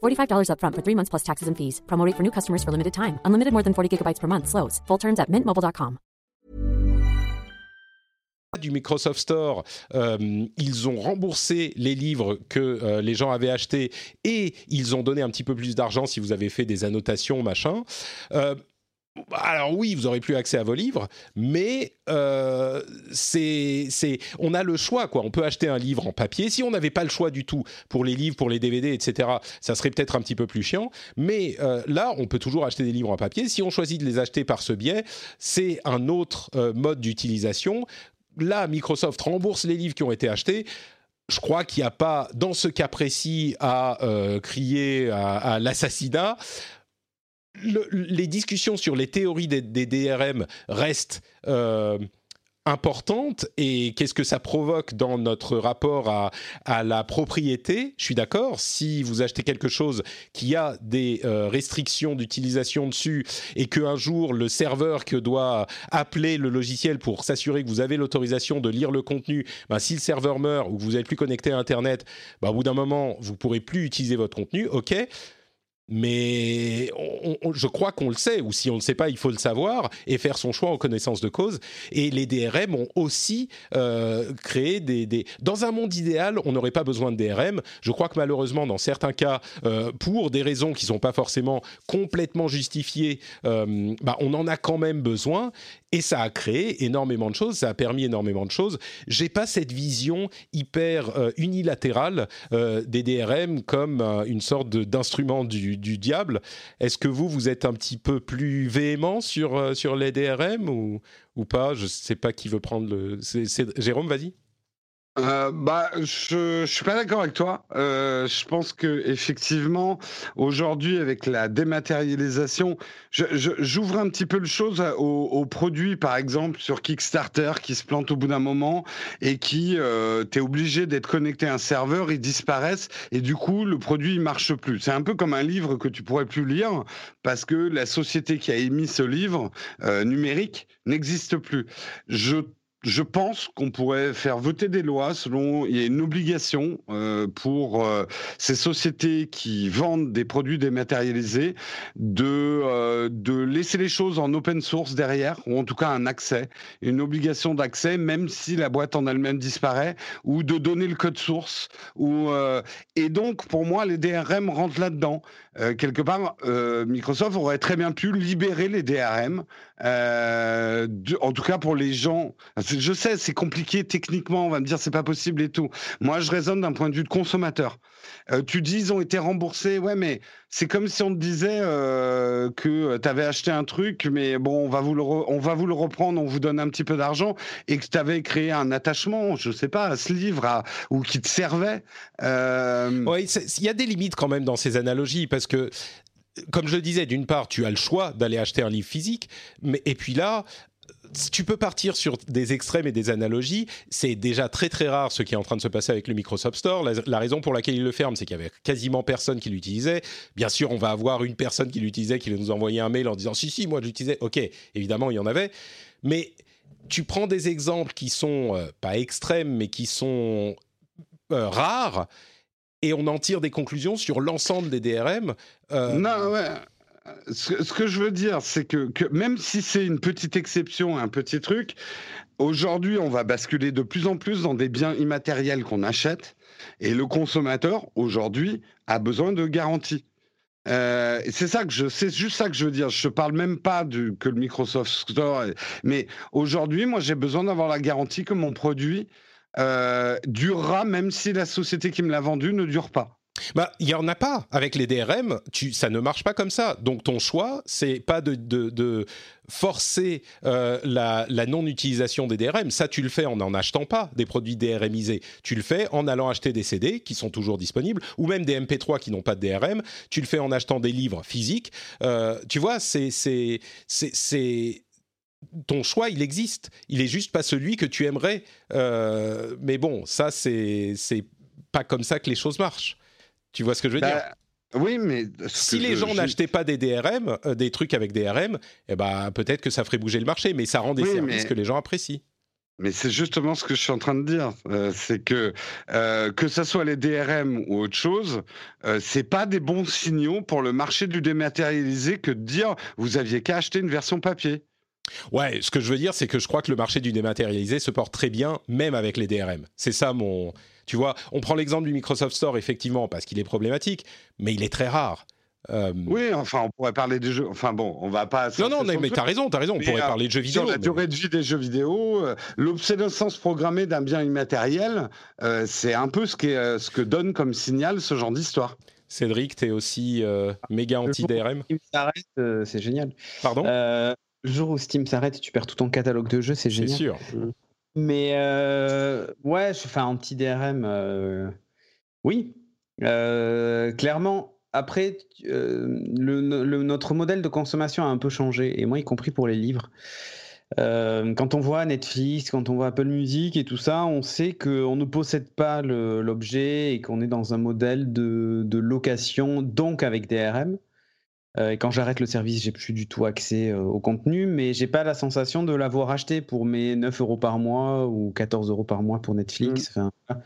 $45 upfront for three months plus taxes and fees. Promo for new customers for limited time. Unlimited more than 40 gigabytes per month. Slows. Full terms at mintmobile.com. du Microsoft Store, euh, ils ont remboursé les livres que euh, les gens avaient achetés et ils ont donné un petit peu plus d'argent si vous avez fait des annotations, machin. Euh, alors oui, vous aurez plus accès à vos livres, mais euh, c'est, c'est, on a le choix quoi. On peut acheter un livre en papier. Si on n'avait pas le choix du tout pour les livres, pour les DVD, etc., ça serait peut-être un petit peu plus chiant. Mais euh, là, on peut toujours acheter des livres en papier. Si on choisit de les acheter par ce biais, c'est un autre euh, mode d'utilisation. Là, Microsoft rembourse les livres qui ont été achetés je crois qu'il n'y a pas, dans ce cas précis, à crier à l'assassinat. Le, les discussions sur les théories des, DRM restent euh, importantes et qu'est-ce que ça provoque dans notre rapport à, à la propriété. Je suis d'accord, si vous achetez quelque chose qui a des euh, restrictions d'utilisation dessus et qu'un jour le serveur que doit appeler le logiciel pour s'assurer que vous avez l'autorisation de lire le contenu, ben, si le serveur meurt ou que vous n'êtes plus connecté à Internet, ben, au bout d'un moment, vous ne pourrez plus utiliser votre contenu, ok mais je crois qu'on le sait, ou si on ne le sait pas, il faut le savoir et faire son choix en connaissance de cause. Et les DRM ont aussi euh, créé des, des, Dans un monde idéal, on n'aurait pas besoin de DRM. Je crois que malheureusement, dans certains cas, euh, pour des raisons qui ne sont pas forcément complètement justifiées, euh, bah, on en a quand même besoin. Et ça a créé énormément de choses, ça a permis énormément de choses. J'ai pas cette vision hyper euh, unilatérale euh, des DRM comme euh, une sorte d'instrument du, diable. Est-ce que vous, vous êtes un petit peu plus véhément sur, sur les DRM ou, ou pas? Je sais pas qui veut prendre le. Jérôme, vas-y. Euh, bah, je, je suis pas d'accord avec toi. Euh, je pense que effectivement, aujourd'hui, avec la dématérialisation, j'ouvre un petit peu le chose aux, aux, produits, par exemple, sur Kickstarter, qui se plantent au bout d'un moment et qui, euh, t'es obligé d'être connecté à un serveur, ils disparaissent et du coup, le produit il marche plus. C'est un peu comme un livre que tu pourrais plus lire parce que la société qui a émis ce livre euh, numérique n'existe plus. Je je pense qu'on pourrait faire voter des lois selon il y a une obligation euh, pour euh, ces sociétés qui vendent des produits dématérialisés de euh, de laisser les choses en open source derrière ou en tout cas un accès, une obligation d'accès même si la boîte en elle-même disparaît ou de donner le code source ou et donc pour moi les DRM rentrent là-dedans quelque part Microsoft aurait très bien pu libérer les DRM en tout cas pour les gens je sais, c'est compliqué techniquement, on va me dire c'est pas possible et tout. Moi, je raisonne d'un point de vue de consommateur. Euh, tu dis ils ont été remboursés, ouais, mais c'est comme si on te disait euh, que tu avais acheté un truc, mais bon, on va vous le on va vous le reprendre, on vous donne un petit peu d'argent et que tu avais créé un attachement, je sais pas, à ce livre ou qui te servait. Euh... Oui, il y a des limites quand même dans ces analogies parce que comme je le disais, d'une part, tu as le choix d'aller acheter un livre physique, mais et puis là, tu peux partir sur des extrêmes et des analogies. C'est déjà très très rare ce qui est en train de se passer avec le Microsoft Store. La, raison pour laquelle il le ferme, c'est qu'il y avait quasiment personne qui l'utilisait. Bien sûr, on va avoir une personne qui l'utilisait qui nous envoyer un mail en disant si si moi je l'utilisais. Ok, évidemment il y en avait, mais tu prends des exemples qui sont euh, pas extrêmes mais qui sont euh, rares et on en tire des conclusions sur l'ensemble des DRM. Euh, non ouais ce, que je veux dire, c'est que, même si c'est une petite exception, un petit truc, aujourd'hui, on va basculer de plus en plus dans des biens immatériels qu'on achète, et le consommateur, aujourd'hui, a besoin de garanties. Euh, c'est ça que je, c'est juste ça que je veux dire. Je parle même pas du, que le Microsoft Store, mais aujourd'hui, moi, j'ai besoin d'avoir la garantie que mon produit euh, durera, même si la société qui me l'a vendu ne dure pas. Bah, il y en a pas avec les DRM. Tu, ça ne marche pas comme ça. Donc ton choix, c'est pas de, de, forcer euh, la, non-utilisation des DRM. Ça, tu le fais en n'en achetant pas des produits DRMisés. Tu le fais en allant acheter des CD qui sont toujours disponibles, ou même des MP3 qui n'ont pas de DRM. Tu le fais en achetant des livres physiques. Euh, tu vois, c'est ton choix, il existe. Il est juste pas celui que tu aimerais. Euh, mais bon, ça, c'est c'est pas comme ça que les choses marchent. Tu vois ce que je veux dire? bah, oui, mais si les gens n'achetaient pas des DRM, euh, des trucs avec DRM, eh ben peut-être que ça ferait bouger le marché, mais ça rend des services que les gens apprécient. Mais c'est justement ce que je suis en train de dire, euh, c'est que euh, que ce soit les DRM ou autre chose, c'est pas des bons signaux pour le marché du dématérialisé que de dire vous aviez qu'à acheter une version papier. Ouais, ce que je veux dire, c'est que je crois que le marché du dématérialisé se porte très bien, même avec les DRM. C'est ça mon, tu vois, on prend l'exemple du Microsoft Store, effectivement, parce qu'il est problématique, mais il est très rare. Euh, oui, enfin, on pourrait parler des jeux. Enfin bon, on va pas. Non, non, mais, t'as raison, t'as raison. On pourrait parler de jeux vidéo. Sur la durée de vie des jeux vidéo, euh, l'obsolescence programmée d'un bien immatériel, euh, c'est un peu ce, ce que donne comme signal ce genre d'histoire. Cédric, t'es aussi méga anti-DRM. Steam s'arrête, c'est génial. Pardon? Le jour où Steam s'arrête, tu perds tout ton catalogue de jeux, c'est génial. C'est sûr. Mais euh, ouais, enfin, anti-DRM, euh, oui. Euh, clairement, après, notre modèle de consommation a un peu changé, et moi y compris pour les livres. quand on voit Netflix, quand on voit Apple Music et tout ça, on sait qu'on ne possède pas l'objet et qu'on est dans un modèle de, location, donc avec DRM. Euh, et quand j'arrête le service, j'ai plus du tout accès euh, au contenu, mais j'ai pas la sensation de l'avoir acheté pour mes 9 euros par mois ou 14 euros par mois pour Netflix. Mm. Enfin,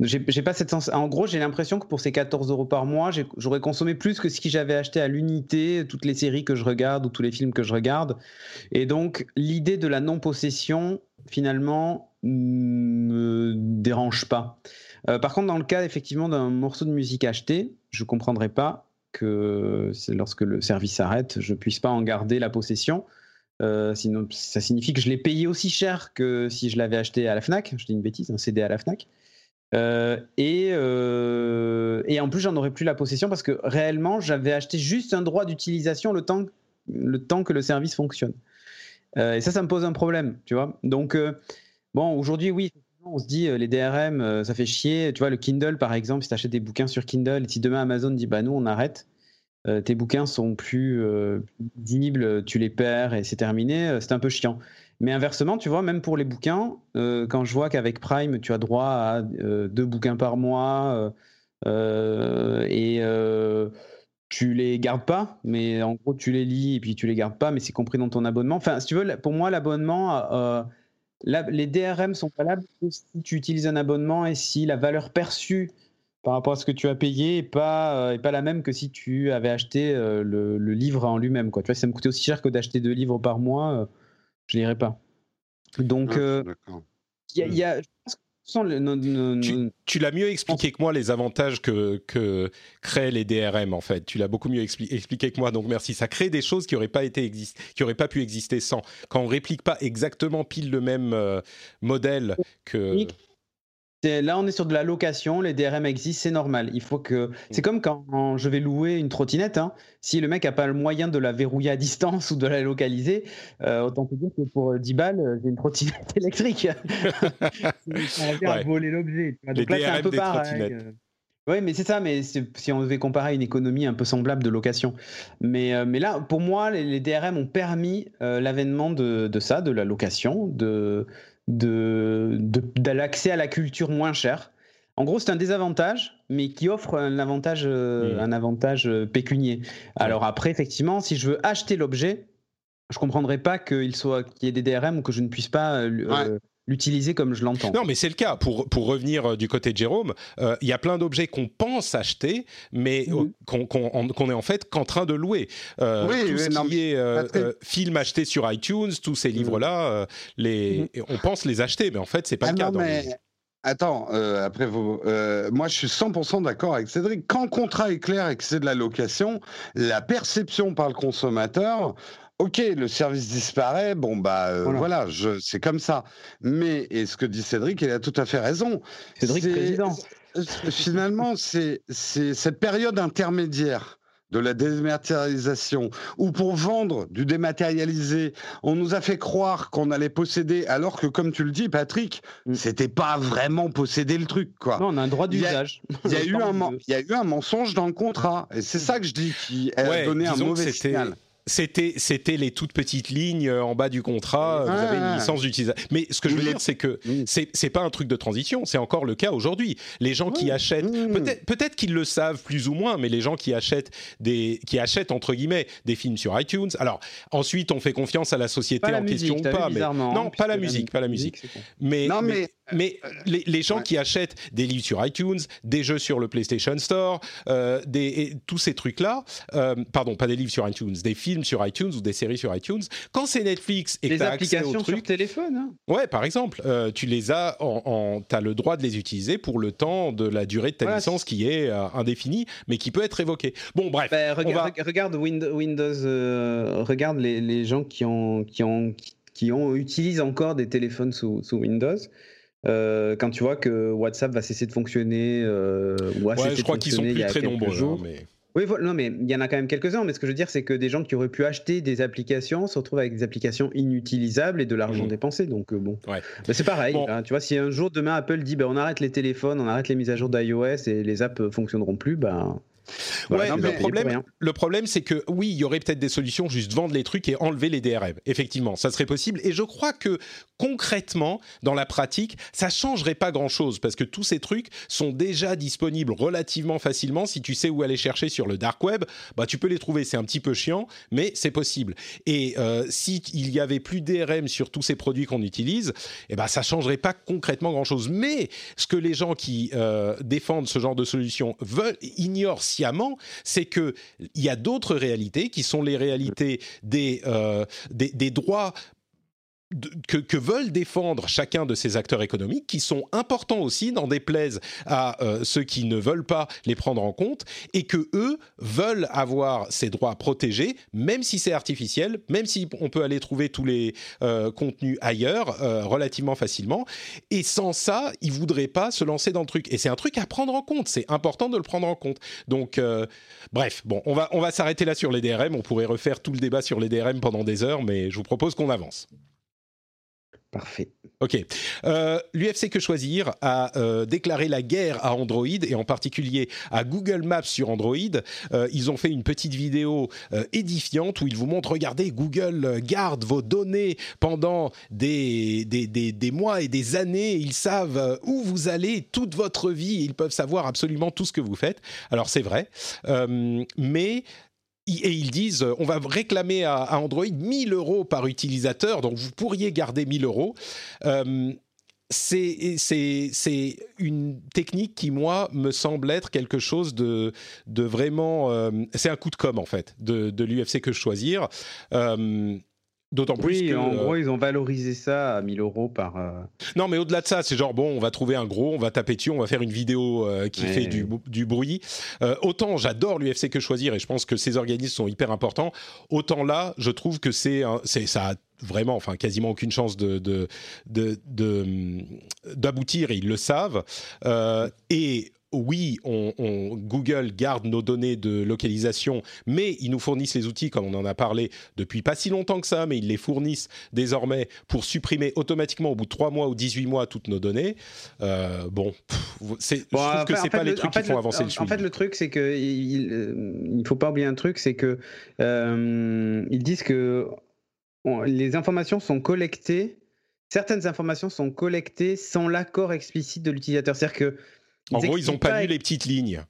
j'ai pas cette. En gros, j'ai l'impression que pour ces 14 euros par mois, j'aurais consommé plus que ce que j'avais acheté à l'unité, toutes les séries que je regarde ou tous les films que je regarde. Et donc, l'idée de la non-possession, finalement, me dérange pas. Euh, par contre, dans le cas effectivement d'un morceau de musique acheté, je comprendrais pas que lorsque le service s'arrête, je puisse pas en garder la possession. Euh, sinon, ça signifie que je l'ai payé aussi cher que si je l'avais acheté à la Fnac. Je dis une bêtise, un CD à la Fnac. Euh, et, euh, et, en plus, j'en aurais plus la possession parce que réellement, j'avais acheté juste un droit d'utilisation le temps, le temps que le service fonctionne. et ça, ça me pose un problème, tu vois. Donc, bon, aujourd'hui, oui, on se dit, euh, les DRM, euh, ça fait chier. Tu vois, le Kindle, par exemple, si tu achètes des bouquins sur Kindle, et si demain Amazon dit, bah nous, on arrête, euh, tes bouquins sont plus visibles, tu les perds et c'est terminé, c'est un peu chiant. Mais inversement, tu vois, même pour les bouquins, quand je vois qu'avec Prime, tu as droit à deux bouquins par mois et tu les gardes pas, mais en gros, tu les lis et puis tu les gardes pas, mais c'est compris dans ton abonnement. Enfin, si tu veux, pour moi, l'abonnement les DRM sont valables si tu utilises un abonnement et si la valeur perçue par rapport à ce que tu as payé n'est pas, euh, pas la même que si tu avais acheté euh, le, livre en lui-même. Tu vois, si ça me coûtait aussi cher que d'acheter deux livres par mois, euh, je n'irais pas. Donc, ah, il y, a, tu, l'as mieux expliqué que moi les avantages que, que créent les DRM en fait. Tu l'as beaucoup mieux expliqué que moi, donc merci. Ça crée des choses qui n'auraient pas été qui auraient pas pu exister sans. Quand on réplique pas exactement pile le même modèle que là, on est sur de la location, les DRM existent, c'est normal. Il faut que. C'est comme quand je vais louer une trottinette. Hein. Si le mec n'a pas le moyen de la verrouiller à distance ou de la localiser, euh, autant te dire que pour 10 balles, euh, j'ai une trottinette électrique. on voler l'objet. Donc là, c'est un peu pareil. Euh. Oui, mais c'est ça, mais si on devait comparer une économie un peu semblable de location. Mais, mais là, pour moi, les, DRM ont permis l'avènement de, de, ça, de la location, de, de, de, l'accès à la culture moins cher. En gros, c'est un désavantage, mais qui offre un avantage, euh, un avantage euh, pécunier. Alors après, effectivement, si je veux acheter l'objet, je comprendrais pas qu'il soit qu'il y ait des DRM ou que je ne puisse pas euh, l'utiliser comme je l'entends. Non, mais c'est le cas. Pour, pour revenir euh, du côté de Jérôme, euh, il y a plein d'objets qu'on pense acheter, mais mhm. qu'on est en fait qu'en train de louer. Euh, oui, tout ce qui est film acheté sur iTunes, tous ces mhm. livres-là, les, mhm. on pense les acheter, mais en fait, c'est pas le ah cas. dans mais... Attends, après vous, moi je suis 100% d'accord avec Cédric. Quand le contrat est clair et que c'est de la location, la perception par le consommateur, Ok, le service disparaît, bon bah euh, voilà, c'est comme ça. Mais et ce que dit Cédric, il a tout à fait raison. Cédric président. Finalement, c'est cette période intermédiaire de la dématérialisation, où pour vendre du dématérialisé, on nous a fait croire qu'on allait posséder, alors que comme tu le dis, Patrick, mm. c'était pas vraiment posséder le truc, quoi. Non, on a un droit d'usage. Il y, a eu un, il y a eu un mensonge dans le contrat, et c'est ça que je dis qui a donné un mauvais signal c'était c'était les toutes petites lignes euh, en bas du contrat. Vous avez une ah. licence d'utilisation. Mais ce que je veux dire, c'est que c'est c'est pas un truc de transition. C'est encore le cas aujourd'hui. Les gens qui achètent, peut-être peut-être qu'ils le savent plus ou moins, mais les gens qui achètent des qui achètent entre guillemets des films sur iTunes. Alors ensuite, on fait confiance à la société en question ou pas. Mais non, hein, pas la musique, pas la musique. Mais, non, mais mais les, les gens qui achètent des livres sur iTunes, des jeux sur le PlayStation Store, euh, des, tous ces trucs-là, euh, pardon, pas des livres sur iTunes, des films sur iTunes ou des séries sur iTunes, quand c'est Netflix et que tu as accès au truc, sur téléphone. Hein. Ouais, par exemple, euh, tu les as, en, as le droit de les utiliser pour le temps de la durée de ta licence qui est euh, indéfinie, mais qui peut être évoquée. Bon, bref. Bah, regarde, regarde, Windows, euh, regarde les, les, gens qui ont, qui ont, qui ont utilisent encore des téléphones sous, sous Windows. Euh, quand tu vois que WhatsApp va cesser de fonctionner, euh, ou ouais, je crois qu'ils sont plus très nombreux. Hein, mais... Oui, non, mais il y en a quand même quelques-uns. Mais ce que je veux dire, c'est que des gens qui auraient pu acheter des applications se retrouvent avec des applications inutilisables et de l'argent mmh. dépensé. Donc euh, bon, ouais. c'est pareil. Hein, tu vois, si un jour demain Apple dit, ben, on arrête les téléphones, on arrête les mises à jour d'iOS et les apps fonctionneront plus, ben Ouais, le, problème, le problème, c'est que oui, il y aurait peut-être des solutions, juste vendre les trucs et enlever les DRM. Effectivement, ça serait possible. Et je crois que concrètement, dans la pratique, ça changerait pas grand-chose parce que tous ces trucs sont déjà disponibles relativement facilement. Si tu sais où aller chercher sur le dark web, bah tu peux les trouver. C'est un petit peu chiant, mais c'est possible. Et euh, si il y avait plus DRM sur tous ces produits qu'on utilise, eh ben ça changerait pas concrètement grand-chose. Mais ce que les gens qui euh, défendent ce genre de solution veulent ignorent c'est que il y a d'autres réalités qui sont les réalités des, euh, droits que, veulent défendre chacun de ces acteurs économiques, qui sont importants aussi, n'en déplaise à euh, ceux qui ne veulent pas les prendre en compte, et que eux veulent avoir ces droits protégés, même si c'est artificiel, même si on peut aller trouver tous les euh, contenus ailleurs euh, relativement facilement. Et sans ça, ils voudraient pas se lancer dans le truc. Et c'est un truc à prendre en compte. C'est important de le prendre en compte. Donc, bref, bon, on va on va s'arrêter là sur les DRM. On pourrait refaire tout le débat sur les DRM pendant des heures, mais je vous propose qu'on avance. Parfait. Ok. Euh, L'UFC Que Choisir a euh, déclaré la guerre à Android et en particulier à Google Maps sur Android. Euh, ils ont fait une petite vidéo édifiante où ils vous montrent, regardez, Google garde vos données pendant des, mois et des années. Ils savent où vous allez toute votre vie. Ils peuvent savoir absolument tout ce que vous faites. Alors c'est vrai. mais et ils disent, on va réclamer à, Android 1000 euros par utilisateur, donc vous pourriez garder 1000 euros c'est une technique qui, moi, me semble être quelque chose de, de vraiment... Euh, c'est un coup de com', en fait, de, de l'UFC que je choisir. Euh, D'autant plus que, en gros, ils ont valorisé ça à 1000 euros par. Euh, non, mais au-delà de ça, c'est genre bon, on va trouver un gros, on va taper dessus, on va faire une vidéo qui fait du, du bruit. autant j'adore l'UFC que choisir et je pense que ces organismes sont hyper importants. Autant là, je trouve que c'est ça vraiment, enfin quasiment aucune chance de, d'aboutir, et ils le savent. Euh, et oui, on, Google garde nos données de localisation, mais ils nous fournissent les outils, comme on en a parlé depuis pas si longtemps que ça, mais ils les fournissent désormais pour supprimer automatiquement au bout de 3 mois ou 18 mois toutes nos données. Euh, bon, c'est, je trouve que c'est pas les trucs qui font avancer le suivi. En fait, le truc, c'est que il, ne faut pas oublier un truc, c'est que euh, ils disent que les informations sont collectées, certaines informations sont collectées sans l'accord explicite de l'utilisateur. C'est-à-dire que. En gros, ils n'ont pas lu les petites lignes.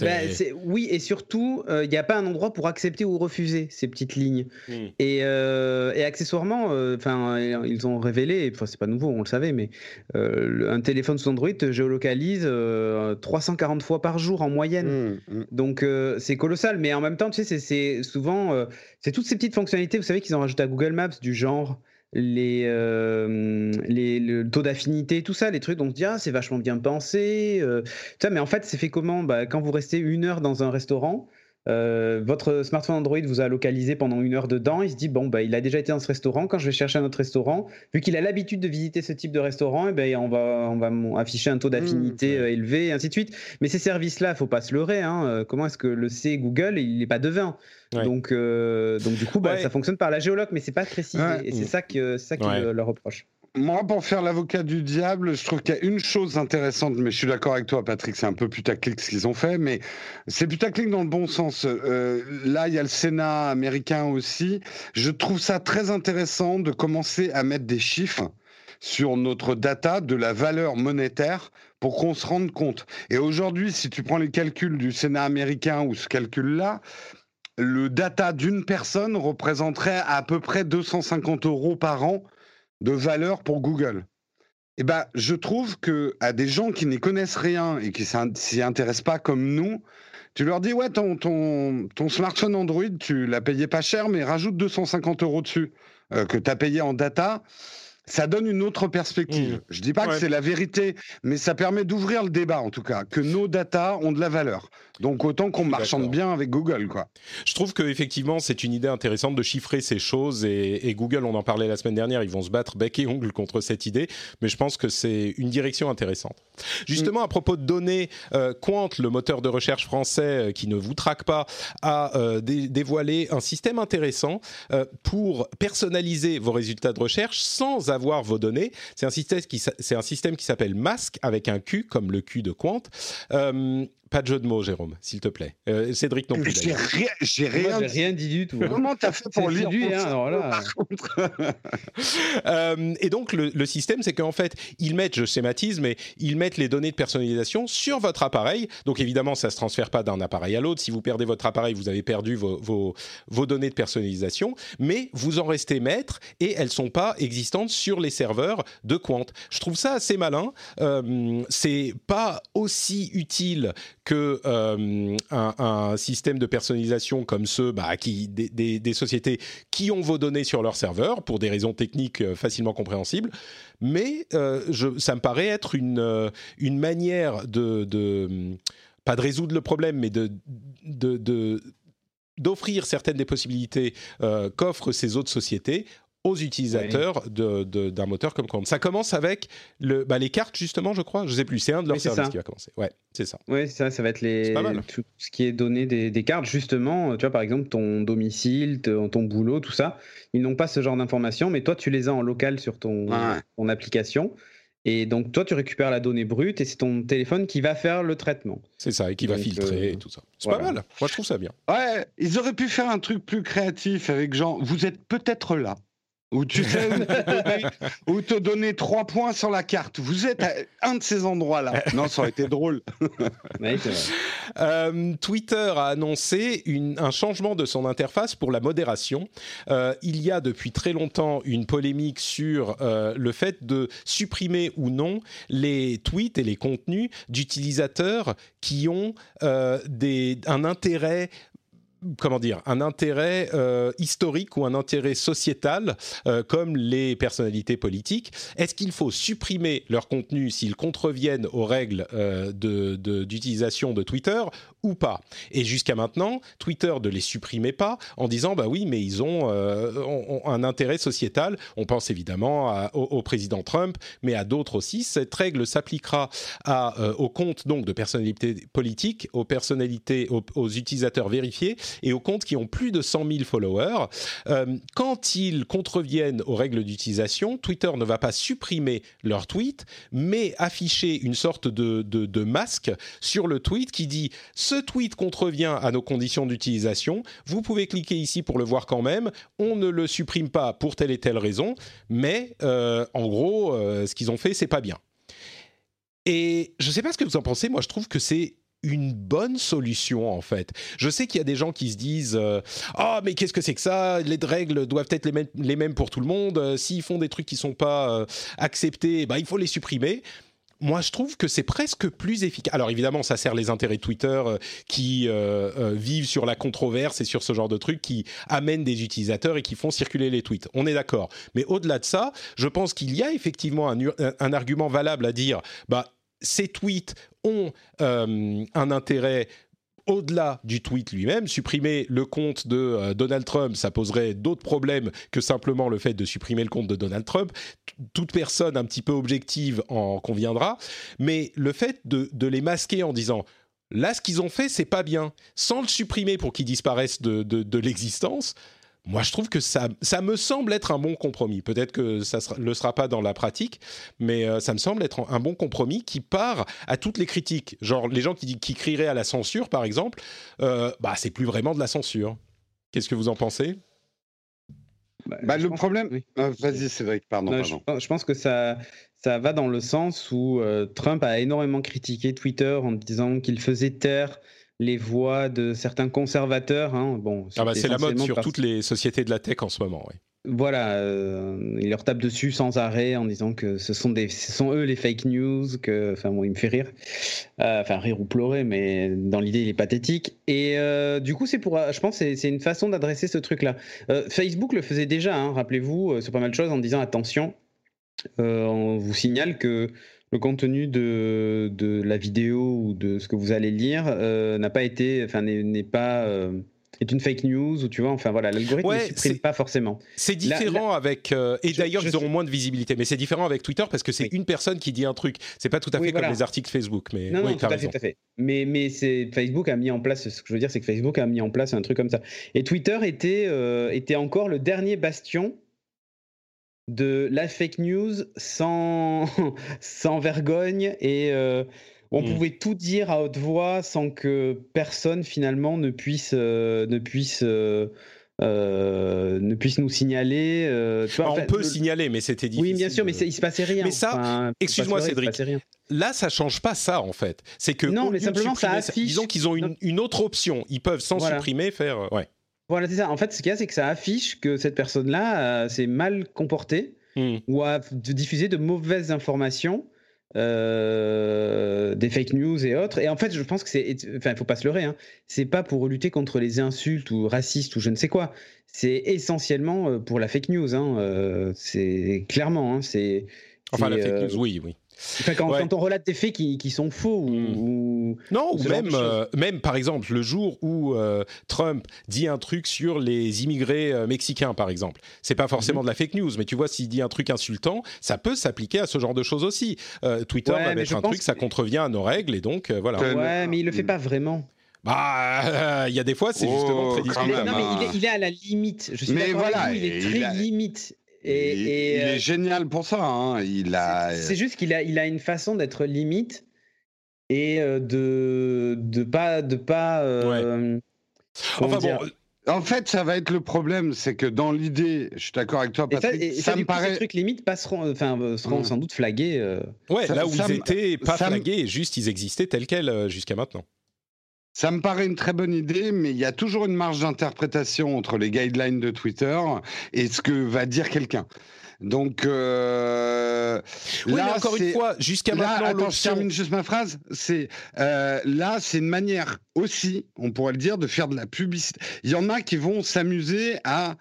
Ben, oui, et surtout, il euh, n'y a pas un endroit pour accepter ou refuser ces petites lignes. Hmm. Euh, et, accessoirement, euh, enfin, ils ont révélé, enfin, c'est pas nouveau, on le savait, mais un téléphone sous Android te géolocalise 340 fois par jour en moyenne. Hmm, hmm. Donc, c'est colossal. Mais en même temps, tu sais, c'est souvent, c'est toutes ces petites fonctionnalités, vous savez, qu'ils ont rajouté à Google Maps, du genre les, euh, les, le taux d'affinité, tout ça, les trucs on se dit ah, c'est vachement bien pensé. Euh, mais en fait, c'est fait comment? Bah, Quand vous restez une heure dans un restaurant, euh, votre smartphone Android vous a localisé pendant une heure dedans. Il se dit bon, bah, il a déjà été dans ce restaurant. Quand je vais chercher un autre restaurant, vu qu'il a l'habitude de visiter ce type de restaurant, et eh ben, on va, on va afficher un taux mmh, d'affinité élevé, et ainsi de suite. Mais ces services-là, faut pas se leurrer. Hein. Comment est-ce que le sait Google Il n'est pas devin? Donc, euh, donc du coup, bah, ça fonctionne par la géologue, mais c'est pas précisé. Et c'est ça que ça qui leur reproche. Moi, pour faire l'avocat du diable, je trouve qu'il y a une chose intéressante, mais je suis d'accord avec toi, Patrick, c'est un peu putaclic ce qu'ils ont fait, mais c'est putaclic dans le bon sens. Euh, là, il y a le Sénat américain aussi. Je trouve ça très intéressant de commencer à mettre des chiffres sur notre data de la valeur monétaire pour qu'on se rende compte. Et aujourd'hui, si tu prends les calculs du Sénat américain ou ce calcul-là, le data d'une personne représenterait à peu près 250 euros par an de valeur pour Google. Eh ben, je trouve que à des gens qui n'y connaissent rien et qui s'y intéressent pas comme nous, tu leur dis ouais ton, ton, ton smartphone Android, tu l'as payé pas cher, mais rajoute 250 euros dessus euh, que tu as payé en data ça donne une autre perspective. Je mmh. Je dis pas que c'est la vérité, mais ça permet d'ouvrir le débat en tout cas, que nos data ont de la valeur. Donc autant qu'on marchande bien avec Google, quoi. Je trouve que effectivement c'est une idée intéressante de chiffrer ces choses et, Google, on en parlait la semaine dernière, ils vont se battre bec et ongle contre cette idée, mais je pense que c'est une direction intéressante. Justement mmh. à propos de données, euh, Quant, le moteur de recherche français euh, qui ne vous traque pas, a euh, dévoilé un système intéressant pour personnaliser vos résultats de recherche sans avoir vos données. C'est un système qui s'appelle Mask avec un Q comme le Q de Quant. Euh, pas de jeu de mots, Jérôme, s'il te plaît. Euh, Cédric non plus. J'ai rien, j'ai rien, dit du tout. Hein. Comment t'as fait pour lire hein, euh, Et donc le, système, c'est qu'en fait, ils mettent, je schématise, mais ils mettent les données de personnalisation sur votre appareil. Donc évidemment, ça se transfère pas d'un appareil à l'autre. Si vous perdez votre appareil, vous avez perdu vos, vos, vos, données de personnalisation, mais vous en restez maître et elles sont pas existantes sur les serveurs de Quant. Je trouve ça assez malin. Euh, c'est pas aussi utile que euh, un, système de personnalisation comme ceux bah, des, sociétés qui ont vos données sur leur serveur pour des raisons techniques euh, facilement compréhensibles. Mais euh, ça me paraît être une, une manière de, pas de résoudre le problème, mais de d'offrir certaines des possibilités qu'offrent ces autres sociétés aux utilisateurs d'un moteur comme Chrome. Ça commence avec le, bah, les cartes, justement, je crois. Je sais plus, c'est un de leurs services qui va commencer. Ouais, c'est ça. Oui, ça, ça va être les, tout ce qui est donné des, cartes, justement. Tu vois, par exemple, ton domicile, ton, boulot, tout ça. Ils n'ont pas ce genre d'informations, mais toi, tu les as en local sur ton, ton application. Et donc, toi, tu récupères la donnée brute et c'est ton téléphone qui va faire le traitement. C'est ça, et qui va filtrer euh, et tout ça. C'est pas mal. Moi, je trouve ça bien. Ouais, ils auraient pu faire un truc plus créatif avec genre, vous êtes peut-être là Où tu sais où te, donner, trois points sur la carte. Vous êtes à un de ces endroits-là. Non, ça aurait été drôle. Euh, Twitter a annoncé un changement de son interface pour la modération. Euh, il y a depuis très longtemps une polémique sur euh, le fait de supprimer ou non les tweets et les contenus d'utilisateurs qui ont des, un intérêt comment dire, un intérêt euh, historique ou un intérêt sociétal, euh, comme les personnalités politiques. Est-ce qu'il faut supprimer leur contenu s'ils contreviennent aux règles euh, d'utilisation de, de, Twitter ou pas Et jusqu'à maintenant, Twitter ne les supprimait pas en disant bah oui, mais ils ont, un intérêt sociétal. On pense évidemment au, président Trump, mais à d'autres aussi. Cette règle s'appliquera aux comptes donc de personnalités politiques, aux personnalités, aux utilisateurs vérifiés et aux comptes qui ont plus de 100 000 followers. Euh, quand ils contreviennent aux règles d'utilisation, Twitter ne va pas supprimer leur tweet, mais afficher une sorte de, de, masque sur le tweet qui dit ce tweet contrevient à nos conditions d'utilisation. Vous pouvez cliquer ici pour le voir quand même. On ne le supprime pas pour telle et telle raison, mais euh, en gros, euh, ce qu'ils ont fait, c'est pas bien. Et je ne sais pas ce que vous en pensez. Moi, je trouve que c'est une bonne solution en fait. Je sais qu'il y a des gens qui se disent euh, ah mais qu'est-ce que c'est que ça? Les règles doivent être les mêmes, pour tout le monde. S'ils font des trucs qui sont pas acceptés, bah il faut les supprimer. Moi, je trouve que c'est presque plus efficace. Alors évidemment, ça sert les intérêts de Twitter qui vivent sur la controverse et sur ce genre de trucs qui amènent des utilisateurs et qui font circuler les tweets. On est d'accord. Mais au-delà de ça, je pense qu'il y a effectivement un, argument valable à dire bah ces tweets ont euh, un intérêt au-delà du tweet lui-même, supprimer le compte de euh, Donald Trump, ça poserait d'autres problèmes que simplement le fait de supprimer le compte de Donald Trump. toute personne un petit peu objective en conviendra. Mais le fait de, les masquer en disant là, ce qu'ils ont fait, c'est pas bien, sans le supprimer pour qu'ils disparaissent de l'existence, moi, je trouve que ça, ça me semble être un bon compromis. Peut-être que ça ne le sera pas dans la pratique, mais euh, ça me semble être un bon compromis qui part à toutes les critiques. Genre, les gens qui, qui crieraient à la censure, par exemple, euh, bah, c'est plus vraiment de la censure. Qu'est-ce que vous en pensez? Bah, bah le problème, euh, vas-y Cédric, pardon. pardon. Je, pense que ça, ça va dans le sens où Trump a énormément critiqué Twitter en disant qu'il faisait taire les voix de certains conservateurs. Hein. Bon, ah bah, c'est la mode sur toutes les sociétés de la tech en ce moment. Oui. Voilà, euh, il leur tape dessus sans arrêt en disant que ce sont, des, ce sont eux les fake news, que, enfin bon, il me fait rire, euh, enfin rire ou pleurer, mais dans l'idée il est pathétique. Et euh, du coup c'est pour, je pense c'est, c'est une façon d'adresser ce truc-là. Facebook le faisait déjà, hein, rappelez-vous, sur pas mal de choses en disant attention, on vous signale que le contenu de, de, la vidéo ou de ce que vous allez lire euh, n'a pas été, enfin n'est pas euh, est une fake news ou tu vois, enfin voilà, l'algorithme ne supprime pas forcément. C'est différent avec euh, et d'ailleurs ils auront moins de visibilité, mais c'est différent avec Twitter parce que c'est une personne qui dit un truc. C'est pas tout à fait comme les articles Facebook, mais non, oui, non, tout à, fait, tout à fait. Mais mais c'est Facebook a mis en place. Ce que je veux dire, c'est que Facebook a mis en place un truc comme ça. Et Twitter était était encore le dernier bastion de la fake news sans, sans vergogne et euh, on hmm. pouvait tout dire à haute voix sans que personne finalement ne puisse, euh, ne puisse euh, ne puisse nous signaler. on peut signaler, mais c'était difficile. Oui, bien sûr, mais il se passait rien. Mais ça, excuse-moi, Cédric. Là, ça change pas ça en fait. C'est que non, mais simplement ça affiche. Disons qu'ils ont une, une, autre option. Ils peuvent sans supprimer faire. Ouais. Voilà, c'est ça. En fait, ce qu'il y a, c'est que ça affiche que cette personne-là euh, s'est mal comportée hmm. ou a diffusé de mauvaises informations, euh, des fake news et autres. Et en fait, je pense que c'est. Enfin, il faut pas se leurrer. Hein. C'est pas pour lutter contre les insultes ou racistes ou je ne sais quoi. C'est essentiellement euh, pour la fake news. Hein. c'est clairement. Hein, c'est. Enfin, la fake news, oui, oui quand, on relate des faits qui, sont faux hmm. ou, non ou même euh, même par exemple le jour où euh, Trump dit un truc sur les immigrés euh, mexicains par exemple c'est pas forcément mhm. de la fake news mais tu vois s'il dit un truc insultant ça peut s'appliquer à ce genre de choses aussi Twitter va mettre un truc ça contrevient à nos règles et donc voilà ouais mais il le fait pas vraiment bah, il y a des fois, c'est justement très oh, discutable. Non, mais il est, à la limite. Je suis mais voilà, il est très limite. Et, il, est euh, génial pour ça. Hein. Il a. C'est juste qu'il a, il a une façon d'être limite et euh, de de pas de pas. Euh, enfin bon, En fait, ça va être le problème, c'est que dans l'idée, je suis d'accord avec toi, Patrick, et ça, me paraît. Ces trucs limites passeront, enfin, seront sans doute flagués. Euh... Ouais, là où ils étaient pas flagués, juste ils existaient tels quels jusqu'à maintenant. Ça me paraît une très bonne idée, mais il y a toujours une marge d'interprétation entre les guidelines de Twitter et ce que va dire quelqu'un. Donc euh, oui, là, encore une fois, jusqu'à maintenant, attends, je termine juste ma phrase. C'est euh, là, c'est une manière aussi, on pourrait le dire, de faire de la publicité. Il y en a qui vont s'amuser à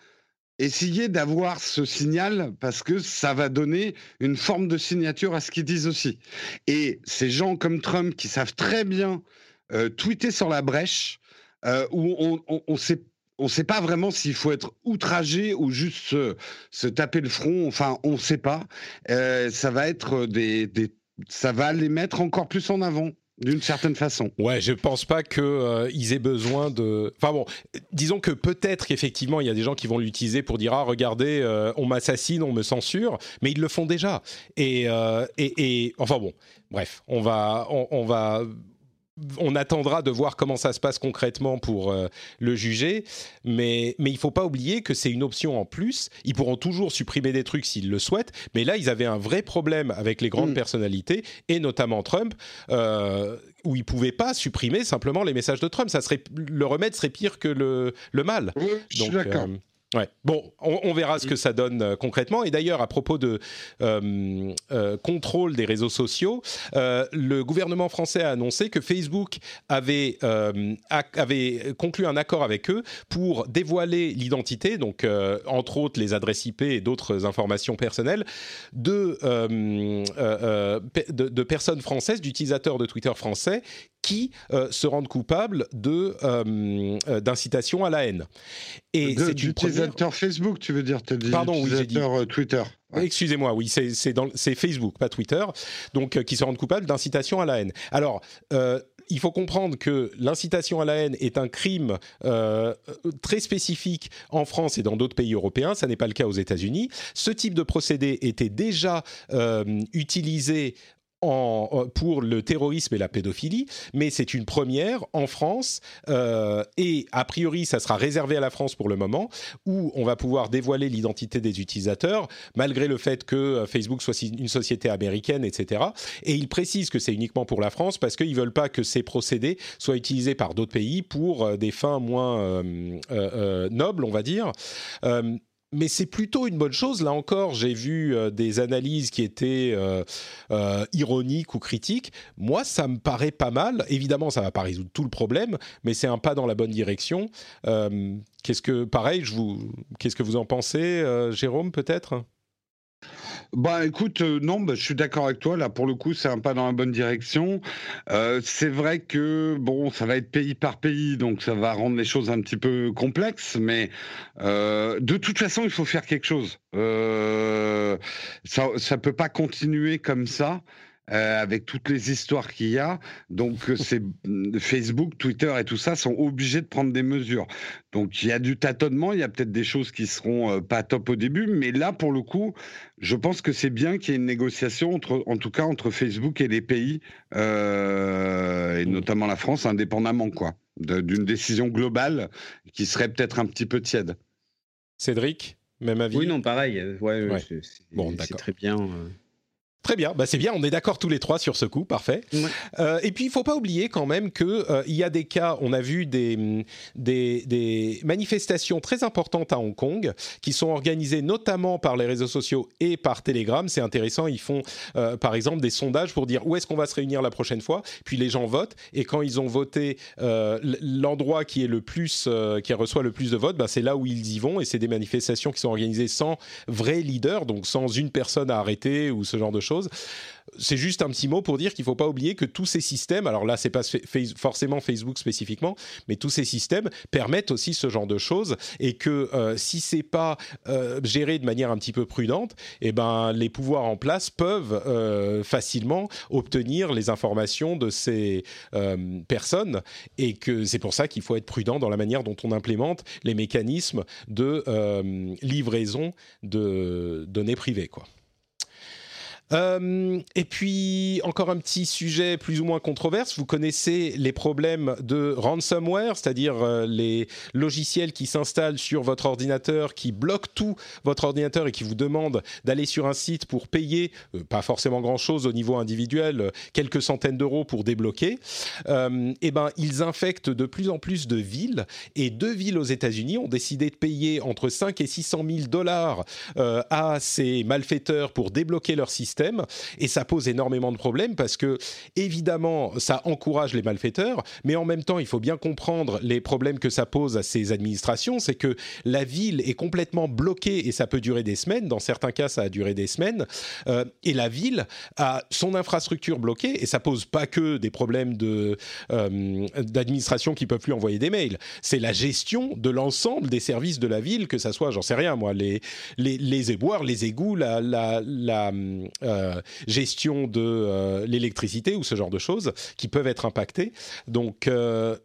essayer d'avoir ce signal parce que ça va donner une forme de signature à ce qu'ils disent aussi. Et ces gens comme Trump qui savent très bien euh, tweeter sur la brèche, euh, où on, ne sait pas vraiment s'il faut être outragé ou juste se, taper le front. Enfin, on ne sait pas. Euh, ça va être des, ça va les mettre encore plus en avant d'une certaine façon. Ouais, je pense pas qu'ils aient besoin de. Enfin bon, disons que peut-être qu'effectivement il y a des gens qui vont l'utiliser pour dire ah regardez on m'assassine, on me censure, mais ils le font déjà. Et, et, enfin bon, bref, on va on va on attendra de voir comment ça se passe concrètement pour euh, le juger, mais, mais il faut pas oublier que c'est une option en plus. Ils pourront toujours supprimer des trucs s'ils le souhaitent, mais là, ils avaient un vrai problème avec les grandes mm. personnalités, et notamment Trump, euh, où ils pouvaient pas supprimer simplement les messages de Trump. Ça serait, le remède serait pire que le, mal. je suis d'accord. Euh, Ouais. Bon, on, verra ce que ça donne euh, concrètement. Et d'ailleurs, à propos de euh, euh, contrôle des réseaux sociaux, le gouvernement français a annoncé que Facebook avait, conclu un accord avec eux pour dévoiler l'identité, donc entre autres les adresses IP et d'autres informations personnelles, de personnes françaises, d'utilisateurs de Twitter français qui euh, se rendent coupables de euh, euh, d'incitation à la haine. Et c'est utilisateur Facebook, tu veux dire, Pardon, utilisateur Twitter. Excusez-moi, oui, c'est Facebook, pas Twitter, donc qui se rendent coupables d'incitation à la haine. Alors, il faut comprendre que l'incitation à la haine est un crime très spécifique en France et dans d'autres pays européens. Ça n'est pas le cas aux États-Unis. Ce type de procédé était déjà utilisé pour le terrorisme et la pédophilie, mais c'est une première en France euh, et a priori ça sera réservé à la France pour le moment où on va pouvoir dévoiler l'identité des utilisateurs malgré le fait que euh, Facebook soit une société américaine, etc. Et ils précisent que c'est uniquement pour la France parce qu'ils veulent pas que ces procédés soient utilisés par d'autres pays pour euh, des fins moins nobles, on va dire mais c'est plutôt une bonne chose. Là encore, j'ai vu euh, des analyses qui étaient euh, euh, ironiques ou critiques. Moi, ça me paraît pas mal. Évidemment, ça va pas résoudre tout le problème, mais c'est un pas dans la bonne direction. qu'est-ce que, pareil, je vous, qu'est-ce que vous en pensez, Jérôme, peut-être? Bah écoute, euh, non, bah, je suis d'accord avec toi. Là, pour le coup, c'est un pas dans la bonne direction. Euh, c'est vrai que bon, ça va être pays par pays, donc ça va rendre les choses un petit peu complexes. Mais euh, de toute façon, il faut faire quelque chose. ça, ça peut pas continuer comme ça. Euh, avec toutes les histoires qu'il y a. Donc, euh, c'est Facebook, Twitter et tout ça sont obligés de prendre des mesures. Donc, il y a du tâtonnement, il y a peut-être des choses qui seront euh, pas top au début, mais là, pour le coup, je pense que c'est bien qu'il y ait une négociation entre, en tout cas, entre Facebook et les pays, et notamment la France, indépendamment, quoi, d'une décision globale qui serait peut-être un petit peu tiède. Cédric, même avis? Oui, non, pareil. Ouais, bon, c'est très bien. Très bien, bah c'est bien, on est d'accord tous les trois sur ce coup, parfait. Euh, et puis il faut pas oublier quand même que euh, y a des cas, on a vu des, des, des manifestations très importantes à Hong Kong qui sont organisées notamment par les réseaux sociaux et par Telegram. C'est intéressant, ils font euh, par exemple des sondages pour dire où est-ce qu'on va se réunir la prochaine fois. Puis les gens votent. Et quand ils ont voté l'endroit qui est le plus, qui reçoit le plus de votes, bah, c'est là où ils y vont. Et c'est des manifestations qui sont organisées sans vrai leader, donc sans une personne à arrêter ou ce genre de choses c'est juste un petit mot pour dire qu'il ne faut pas oublier que tous ces systèmes, alors là, c'est pas forcément Facebook spécifiquement, mais tous ces systèmes permettent aussi ce genre de choses et que euh, si c'est pas euh, géré de manière un petit peu prudente, eh ben les pouvoirs en place peuvent euh, facilement obtenir les informations de ces personnes et que c'est pour ça qu'il faut être prudent dans la manière dont on implémente les mécanismes de livraison de données privées, quoi. Euh, et puis, encore un petit sujet plus ou moins controverse. Vous connaissez les problèmes de ransomware, c'est-à-dire euh, les logiciels qui s'installent sur votre ordinateur, qui bloquent tout votre ordinateur et qui vous demandent d'aller sur un site pour payer, euh, pas forcément grand-chose au niveau individuel, quelques centaines d'euros pour débloquer. eh ben, ils infectent de plus en plus de villes et deux villes aux États-Unis ont décidé de payer entre 5 et 600 000 dollars à ces malfaiteurs pour débloquer leur système et ça pose énormément de problèmes parce que évidemment ça encourage les malfaiteurs mais en même temps il faut bien comprendre les problèmes que ça pose à ces administrations c'est que la ville est complètement bloquée et ça peut durer des semaines dans certains cas ça a duré des semaines euh, et la ville a son infrastructure bloquée et ça pose pas que des problèmes euh, d'administration qui peuvent plus envoyer des mails. C'est la gestion de l'ensemble des services de la ville que ça soit j'en sais rien moi les les, les éboueurs les égouts la, la, la euh, gestion de euh, l'électricité ou ce genre de choses qui peuvent être impactées. Donc, euh,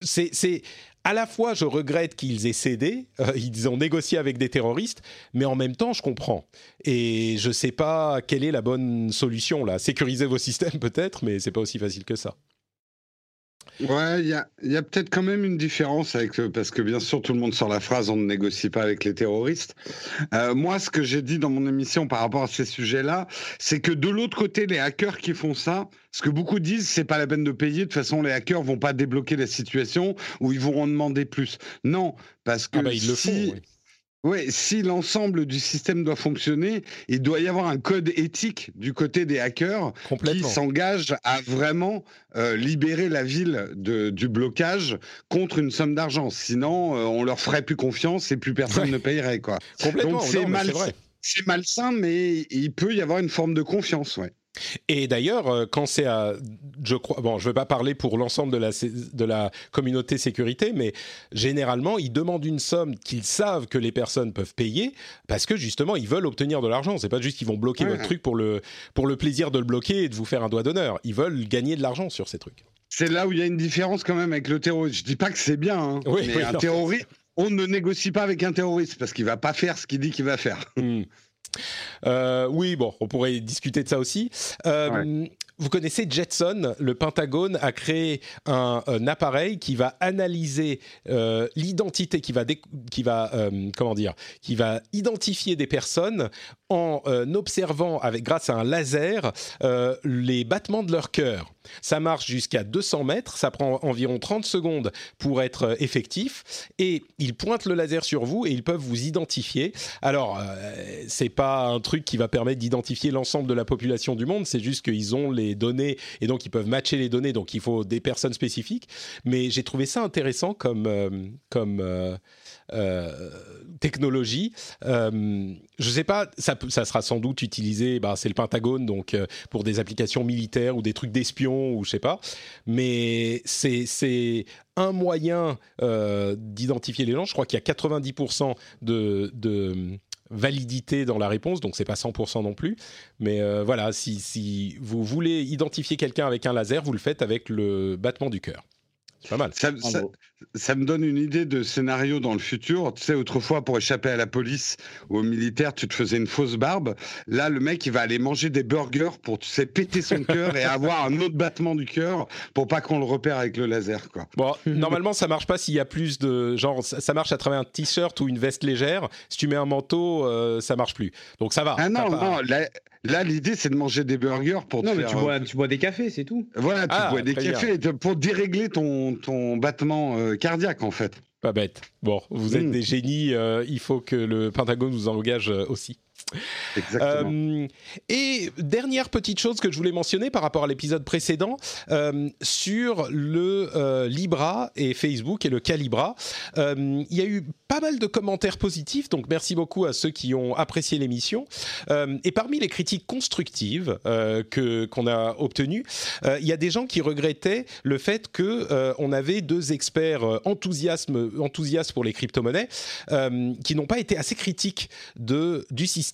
c'est à la fois, je regrette qu'ils aient cédé, ils ont négocié avec des terroristes, mais en même temps, je comprends. Et je ne sais pas quelle est la bonne solution là. Sécuriser vos systèmes peut-être, mais c'est pas aussi facile que ça. Ouais, il y a, y a peut-être quand même une différence avec parce que bien sûr tout le monde sort la phrase on ne négocie pas avec les terroristes. Euh, moi, ce que j'ai dit dans mon émission par rapport à ces sujets-là, c'est que de l'autre côté, les hackers qui font ça, ce que beaucoup disent, c'est pas la peine de payer. De toute façon, les hackers vont pas débloquer la situation ou ils vont en demander plus. Non, parce que ah bah, ils le font, oui, si l'ensemble du système doit fonctionner, il doit y avoir un code éthique du côté des hackers qui s'engage à vraiment euh, libérer la ville de, du blocage contre une somme d'argent. Sinon, euh, on leur ferait plus confiance et plus personne ne payerait. Quoi. Complètement. Donc c'est mal, malsain, mais il peut y avoir une forme de confiance. Ouais. Et d'ailleurs, euh, quand c'est à, je crois, bon, je ne vais pas parler pour l'ensemble de la, de la communauté sécurité, mais généralement, ils demandent une somme qu'ils savent que les personnes peuvent payer parce que justement, ils veulent obtenir de l'argent. C'est pas juste qu'ils vont bloquer votre truc pour le, pour le plaisir de le bloquer et de vous faire un doigt d'honneur. Ils veulent gagner de l'argent sur ces trucs. C'est là où il y a une différence quand même avec le terrorisme. Je dis pas que c'est bien, hein, mais un terroriste, on ne négocie pas avec un terroriste parce qu'il va pas faire ce qu'il dit qu'il va faire. Hmm. Euh, oui, bon, on pourrait discuter de ça aussi. Euh, vous connaissez Jetson, le Pentagone a créé un, appareil qui va analyser euh, l'identité, qui va, qui va comment dire, qui va identifier des personnes en observant avec grâce à un laser les battements de leur cœur. Ça marche jusqu'à 200 mètres, ça prend environ 30 secondes pour être effectif, et ils pointent le laser sur vous et ils peuvent vous identifier. Alors, c'est pas un truc qui va permettre d'identifier l'ensemble de la population du monde, c'est juste qu'ils ont les données et donc ils peuvent matcher les données, donc il faut des personnes spécifiques. Mais j'ai trouvé ça intéressant comme, euh, comme euh, euh, technologie. je ne sais pas, ça, sera sans doute utilisé, bah, c'est le Pentagone, donc pour des applications militaires ou des trucs d'espions ou je sais pas. Mais c'est un moyen d'identifier les gens. Je crois qu'il y a 90% de, de validité dans la réponse, donc c'est pas 100% non plus. Mais euh, voilà, si, si, vous voulez identifier quelqu'un avec un laser, vous le faites avec le battement du cœur. Pas mal. Ça, me donne une idée de scénario dans le futur. Tu sais, autrefois, pour échapper à la police ou aux militaires, tu te faisais une fausse barbe. Là, le mec, il va aller manger des burgers pour, tu sais, péter son cœur et avoir un autre battement du cœur pour pas qu'on le repère avec le laser, quoi. Bon, normalement, ça marche pas s'il y a plus de. Genre, ça marche à travers un t-shirt ou une veste légère. Si tu mets un manteau, euh, ça marche plus. Donc ça va. Ah non, non, Là, l'idée, c'est de manger des burgers pour non, te mais Tu bois, tu bois des cafés, c'est tout. Voilà, tu ah, bois des cafés pour dérégler ton, ton battement euh, cardiaque, en fait. Pas bête. Bon, vous êtes hmm. des génies, euh, il faut que le Pentagone vous engage euh, aussi. Euh, et dernière petite chose que je voulais mentionner par rapport à l'épisode précédent euh, sur le euh, Libra et Facebook et le Calibra, il y a eu pas mal de commentaires positifs, donc merci beaucoup à ceux qui ont apprécié l'émission. et parmi les critiques constructives que qu'on a obtenues, il y a des gens qui regrettaient le fait que on avait deux experts enthousiastes pour les crypto-monnaies qui n'ont pas été assez critiques de du système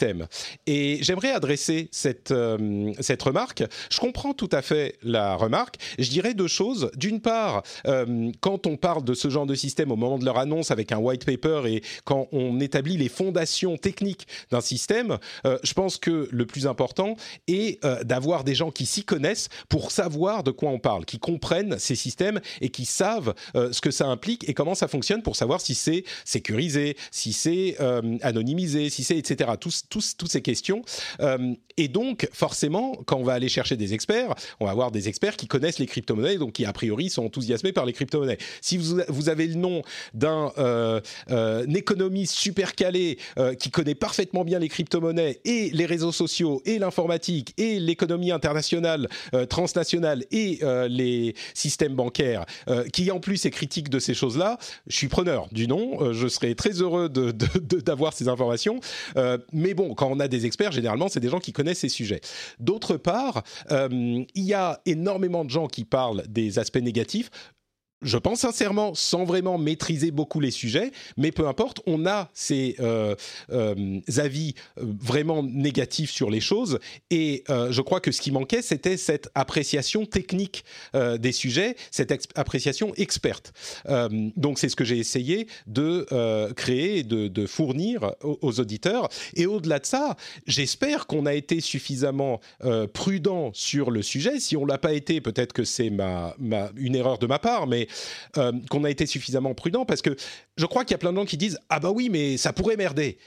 Et j'aimerais adresser cette, euh, cette remarque. Je comprends tout à fait la remarque. Je dirais deux choses. D'une part, euh, quand on parle de ce genre de système au moment de leur annonce avec un white paper et quand on établit les fondations techniques d'un système, euh, je pense que le plus important est d'avoir des gens qui s'y connaissent pour savoir de quoi on parle, qui comprennent ces systèmes et qui savent ce que ça implique et comment ça fonctionne pour savoir si c'est sécurisé, si c'est anonymisé, si c'est etc. Tous, tous, toutes ces questions. Euh, et donc, forcément, quand on va aller chercher des experts, on va avoir des experts qui connaissent les crypto-monnaies, donc qui, a priori, sont enthousiasmés par les crypto-monnaies. Si vous, vous, avez le nom d'un euh, euh, économiste super calé qui connaît parfaitement bien les crypto-monnaies et les réseaux sociaux et l'informatique et l'économie internationale, transnationale et les systèmes bancaires, qui en plus est critique de ces choses-là, je suis preneur du nom. je serais très heureux d'avoir ces informations. Euh, mais bon, quand on a des experts, généralement, c'est des gens qui connaissent ces sujets. D'autre part, euh, il y a énormément de gens qui parlent des aspects négatifs je pense sincèrement, sans vraiment maîtriser beaucoup les sujets, mais peu importe, on a ces euh, euh, avis euh, vraiment négatifs sur les choses, et je crois que ce qui manquait, c'était cette appréciation technique des sujets, cette appréciation experte. donc c'est ce que j'ai essayé de créer et de, fournir aux, auditeurs. Et au-delà de ça, j'espère qu'on a été suffisamment prudent sur le sujet. Si on l'a pas été, peut-être que c'est une erreur de ma part, mais euh, qu'on a été suffisamment prudent parce que je crois qu'il y a plein de gens qui disent ah bah oui mais ça pourrait merder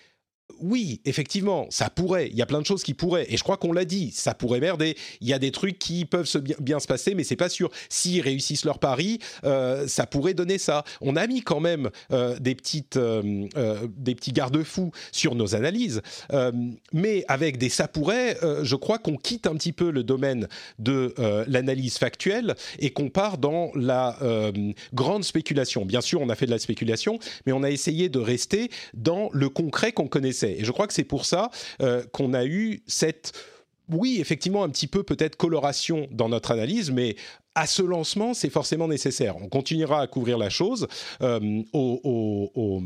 oui, effectivement, ça pourrait. Il y a plein de choses qui pourraient. Et je crois qu'on l'a dit, ça pourrait merder. Il y a des trucs qui peuvent bien, se passer, mais c'est pas sûr. S'ils réussissent leur pari, euh, ça pourrait donner ça. On a mis quand même euh, des petites, euh, des petits garde-fous sur nos analyses, mais avec des ça pourrait, je crois qu'on quitte un petit peu le domaine de l'analyse factuelle et qu'on part dans la grande spéculation. Bien sûr, on a fait de la spéculation, mais on a essayé de rester dans le concret qu'on et je crois que c'est pour ça euh, qu'on a eu cette oui, effectivement, un petit peu peut-être coloration dans notre analyse, mais à ce lancement, c'est forcément nécessaire. On continuera à couvrir la chose euh, au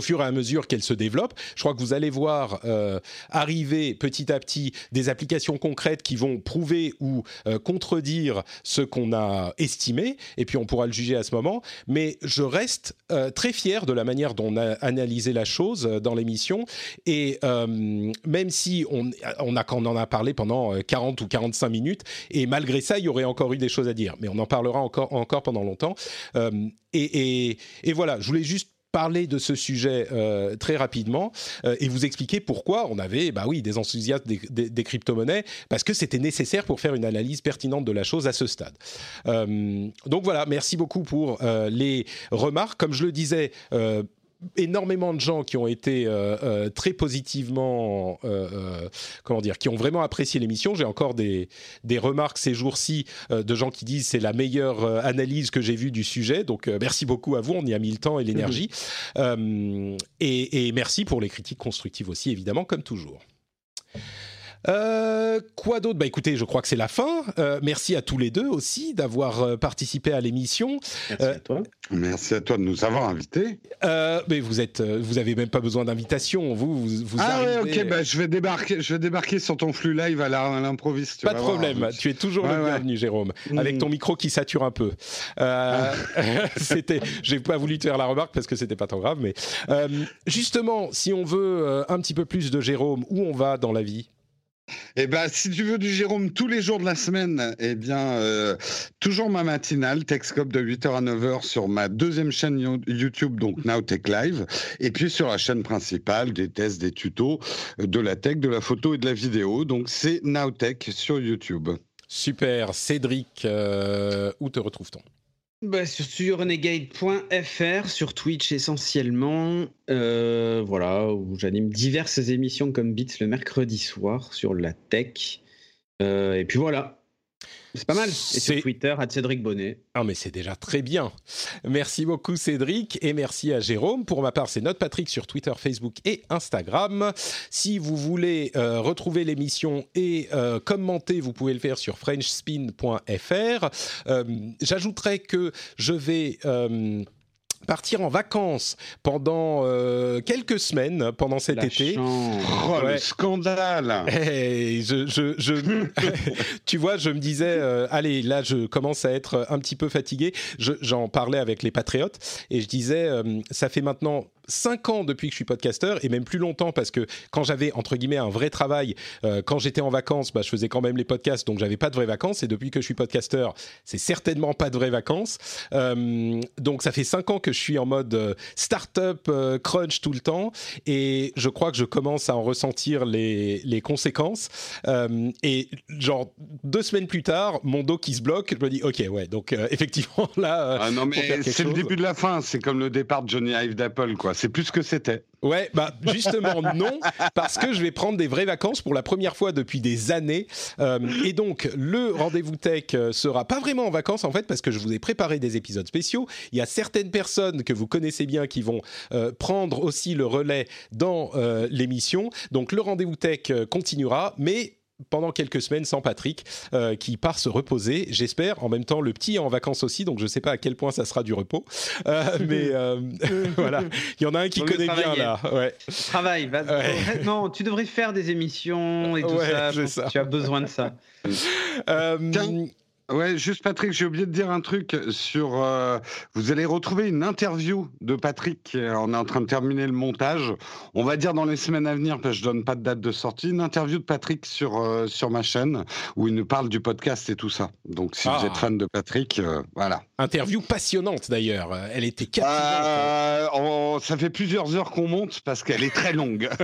fur et à mesure qu'elle se développe. Je crois que vous allez voir euh, arriver petit à petit des applications concrètes qui vont prouver ou euh, contredire ce qu'on a estimé, et puis on pourra le juger à ce moment. Mais je reste euh, très fier de la manière dont on a analysé la chose dans l'émission, et même si on, on, a, on en a parlé pendant 40 ou 45 minutes, et malgré ça, il y aurait encore eu des choses à dire, mais on en parlera encore, encore pendant longtemps. Et voilà, je voulais juste parler de ce sujet euh, très rapidement euh, et vous expliquer pourquoi on avait, bah oui, des enthousiastes des, crypto-monnaies, parce que c'était nécessaire pour faire une analyse pertinente de la chose à ce stade. Euh, donc voilà, merci beaucoup pour les remarques. Comme je le disais, énormément de gens qui ont été euh, euh, très positivement, euh, comment dire, qui ont vraiment apprécié l'émission. J'ai encore des, des remarques ces jours-ci de gens qui disent c'est la meilleure analyse que j'ai vue du sujet. Donc merci beaucoup à vous, on y a mis le temps et l'énergie. Mmh. et, et merci pour les critiques constructives aussi, évidemment, comme toujours. Euh, quoi d'autre? Bah écoutez, je crois que c'est la fin. Euh, merci à tous les deux aussi d'avoir euh, participé à l'émission. Merci à toi. Merci à toi de nous avoir invités. mais vous êtes, vous avez même pas besoin d'invitation. Vous, vous, ah ouais, ok. Bah, je vais débarquer, je vais débarquer sur ton flux live à l'improviste. Pas de problème. Tu es toujours le bienvenu, Jérôme, avec mm. ton micro qui sature un peu. Ah. c'était, j'ai pas voulu te faire la remarque parce que c'était pas trop grave, mais justement, si on veut un petit peu plus de Jérôme, où on va dans la vie? Eh ben, si tu veux du Jérôme tous les jours de la semaine, eh bien, euh, toujours ma matinale, Techscope de 8h à 9h sur ma deuxième chaîne YouTube, donc Nowtech Live, et puis sur la chaîne principale, des tests, des tutos, euh, de la tech, de la photo et de la vidéo. Donc, c'est Nowtech sur YouTube. Super. Cédric, euh, où te retrouve-t-on? Bah, sur, renegade.fr, sur Twitch essentiellement, euh, voilà, où j'anime diverses émissions comme Beats le mercredi soir sur la tech. Euh, et puis voilà, c'est pas mal. Et sur Twitter, à Cédric Bonnet. Ah, mais c'est déjà très bien. Merci beaucoup, Cédric, et merci à Jérôme. Pour ma part, c'est Note Patrick sur Twitter, Facebook et Instagram. Si vous voulez euh, retrouver l'émission et euh, commenter, vous pouvez le faire sur FrenchSpin.fr. Euh, j'ajouterais que je vais partir en vacances pendant euh, quelques semaines pendant cet La été. chance. Oh, Ouais. le scandale Hey, je, je, je- tu vois, je me disais, euh, allez, là, je commence à être un petit peu fatigué. Je- J'en parlais avec les patriotes et je disais, euh, ça fait maintenant cinq ans depuis que je suis podcasteur et même plus longtemps parce que quand j'avais entre guillemets un vrai travail, euh, quand j'étais en vacances, bah, je faisais quand même les podcasts, donc j'avais pas de vraies vacances. Et depuis que je suis podcasteur, c'est certainement pas de vraies vacances. Euh, donc ça fait cinq ans que je suis en mode euh, start-up euh, crunch tout le temps et je crois que je commence à en ressentir les, les conséquences. Et genre deux semaines plus tard, mon dos qui se bloque, je me dis ok ouais donc effectivement là. Ah non, mais c'est le début de la fin. C'est comme le départ de Johnny Ive d'Apple, quoi. C'est plus ce que c'était. Ouais, bah justement non, parce que je vais prendre des vraies vacances pour la première fois depuis des années. Euh, et donc le rendez-vous tech euh, sera pas vraiment en vacances en fait, parce que je vous ai préparé des épisodes spéciaux. Il y a certaines personnes que vous connaissez bien qui vont euh, prendre aussi le relais dans euh, l'émission. Donc le rendez-vous tech continuera, mais pendant quelques semaines sans Patrick euh, qui part se reposer, j'espère. En même temps, le petit est en vacances aussi, donc je ne sais pas à quel point ça sera du repos. Euh, mais euh, voilà, il y en a un qui connaît bien là. Ouais. Travail, va. Ouais. Non, tu devrais faire des émissions et tout Ouais, ça. ça. Tu as besoin de ça. Ouais, juste Patrick, j'ai oublié de dire un truc sur. euh, vous allez retrouver une interview de Patrick. On est en train de terminer le montage. On va dire dans les semaines à venir, parce que je donne pas de date de sortie, une interview de Patrick sur euh, sur ma chaîne où il nous parle du podcast et tout ça. Donc si Ah. vous êtes fan de Patrick, euh, voilà. interview passionnante d'ailleurs. Elle était captivante. On- ça fait plusieurs heures qu'on monte parce qu'elle est très longue.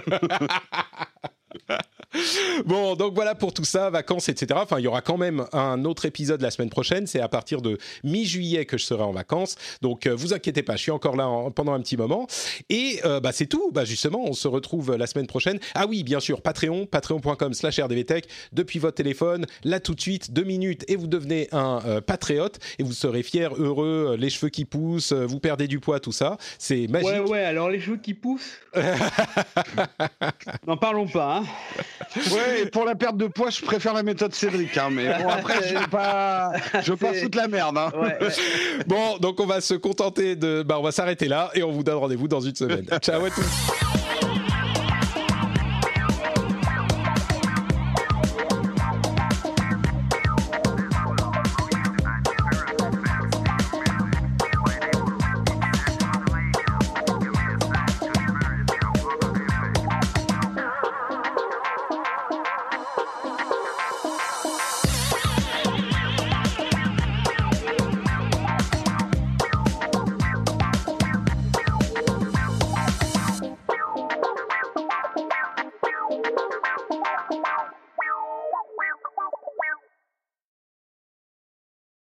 Bon, donc voilà pour tout ça, vacances, etc. Enfin, il y aura quand même un autre épisode la semaine prochaine. C'est à partir de mi-juillet que je serai en vacances. Donc, euh, vous inquiétez pas, je suis encore là en- pendant un petit moment. Et euh, bah, c'est tout. Bah, justement, on se retrouve la semaine prochaine. Ah oui, bien sûr, Patreon, patreon.com slash rdvtech. Depuis votre téléphone, là tout de suite, deux minutes, et vous devenez un euh, patriote. Et vous serez fier, heureux, les cheveux qui poussent, vous perdez du poids, tout ça. C'est magique. Ouais, ouais, alors les cheveux qui poussent. N'en parlons pas. Hein. Ouais, et pour la perte de poids, je préfère la méthode Cédric. hein, mais bon, après, je pas, je veux pas C'est- foutre la merde. hein. Ouais, ouais. Bon, donc on va se contenter de... Bah, on va s'arrêter là et on vous donne rendez-vous dans une semaine. Ciao à tous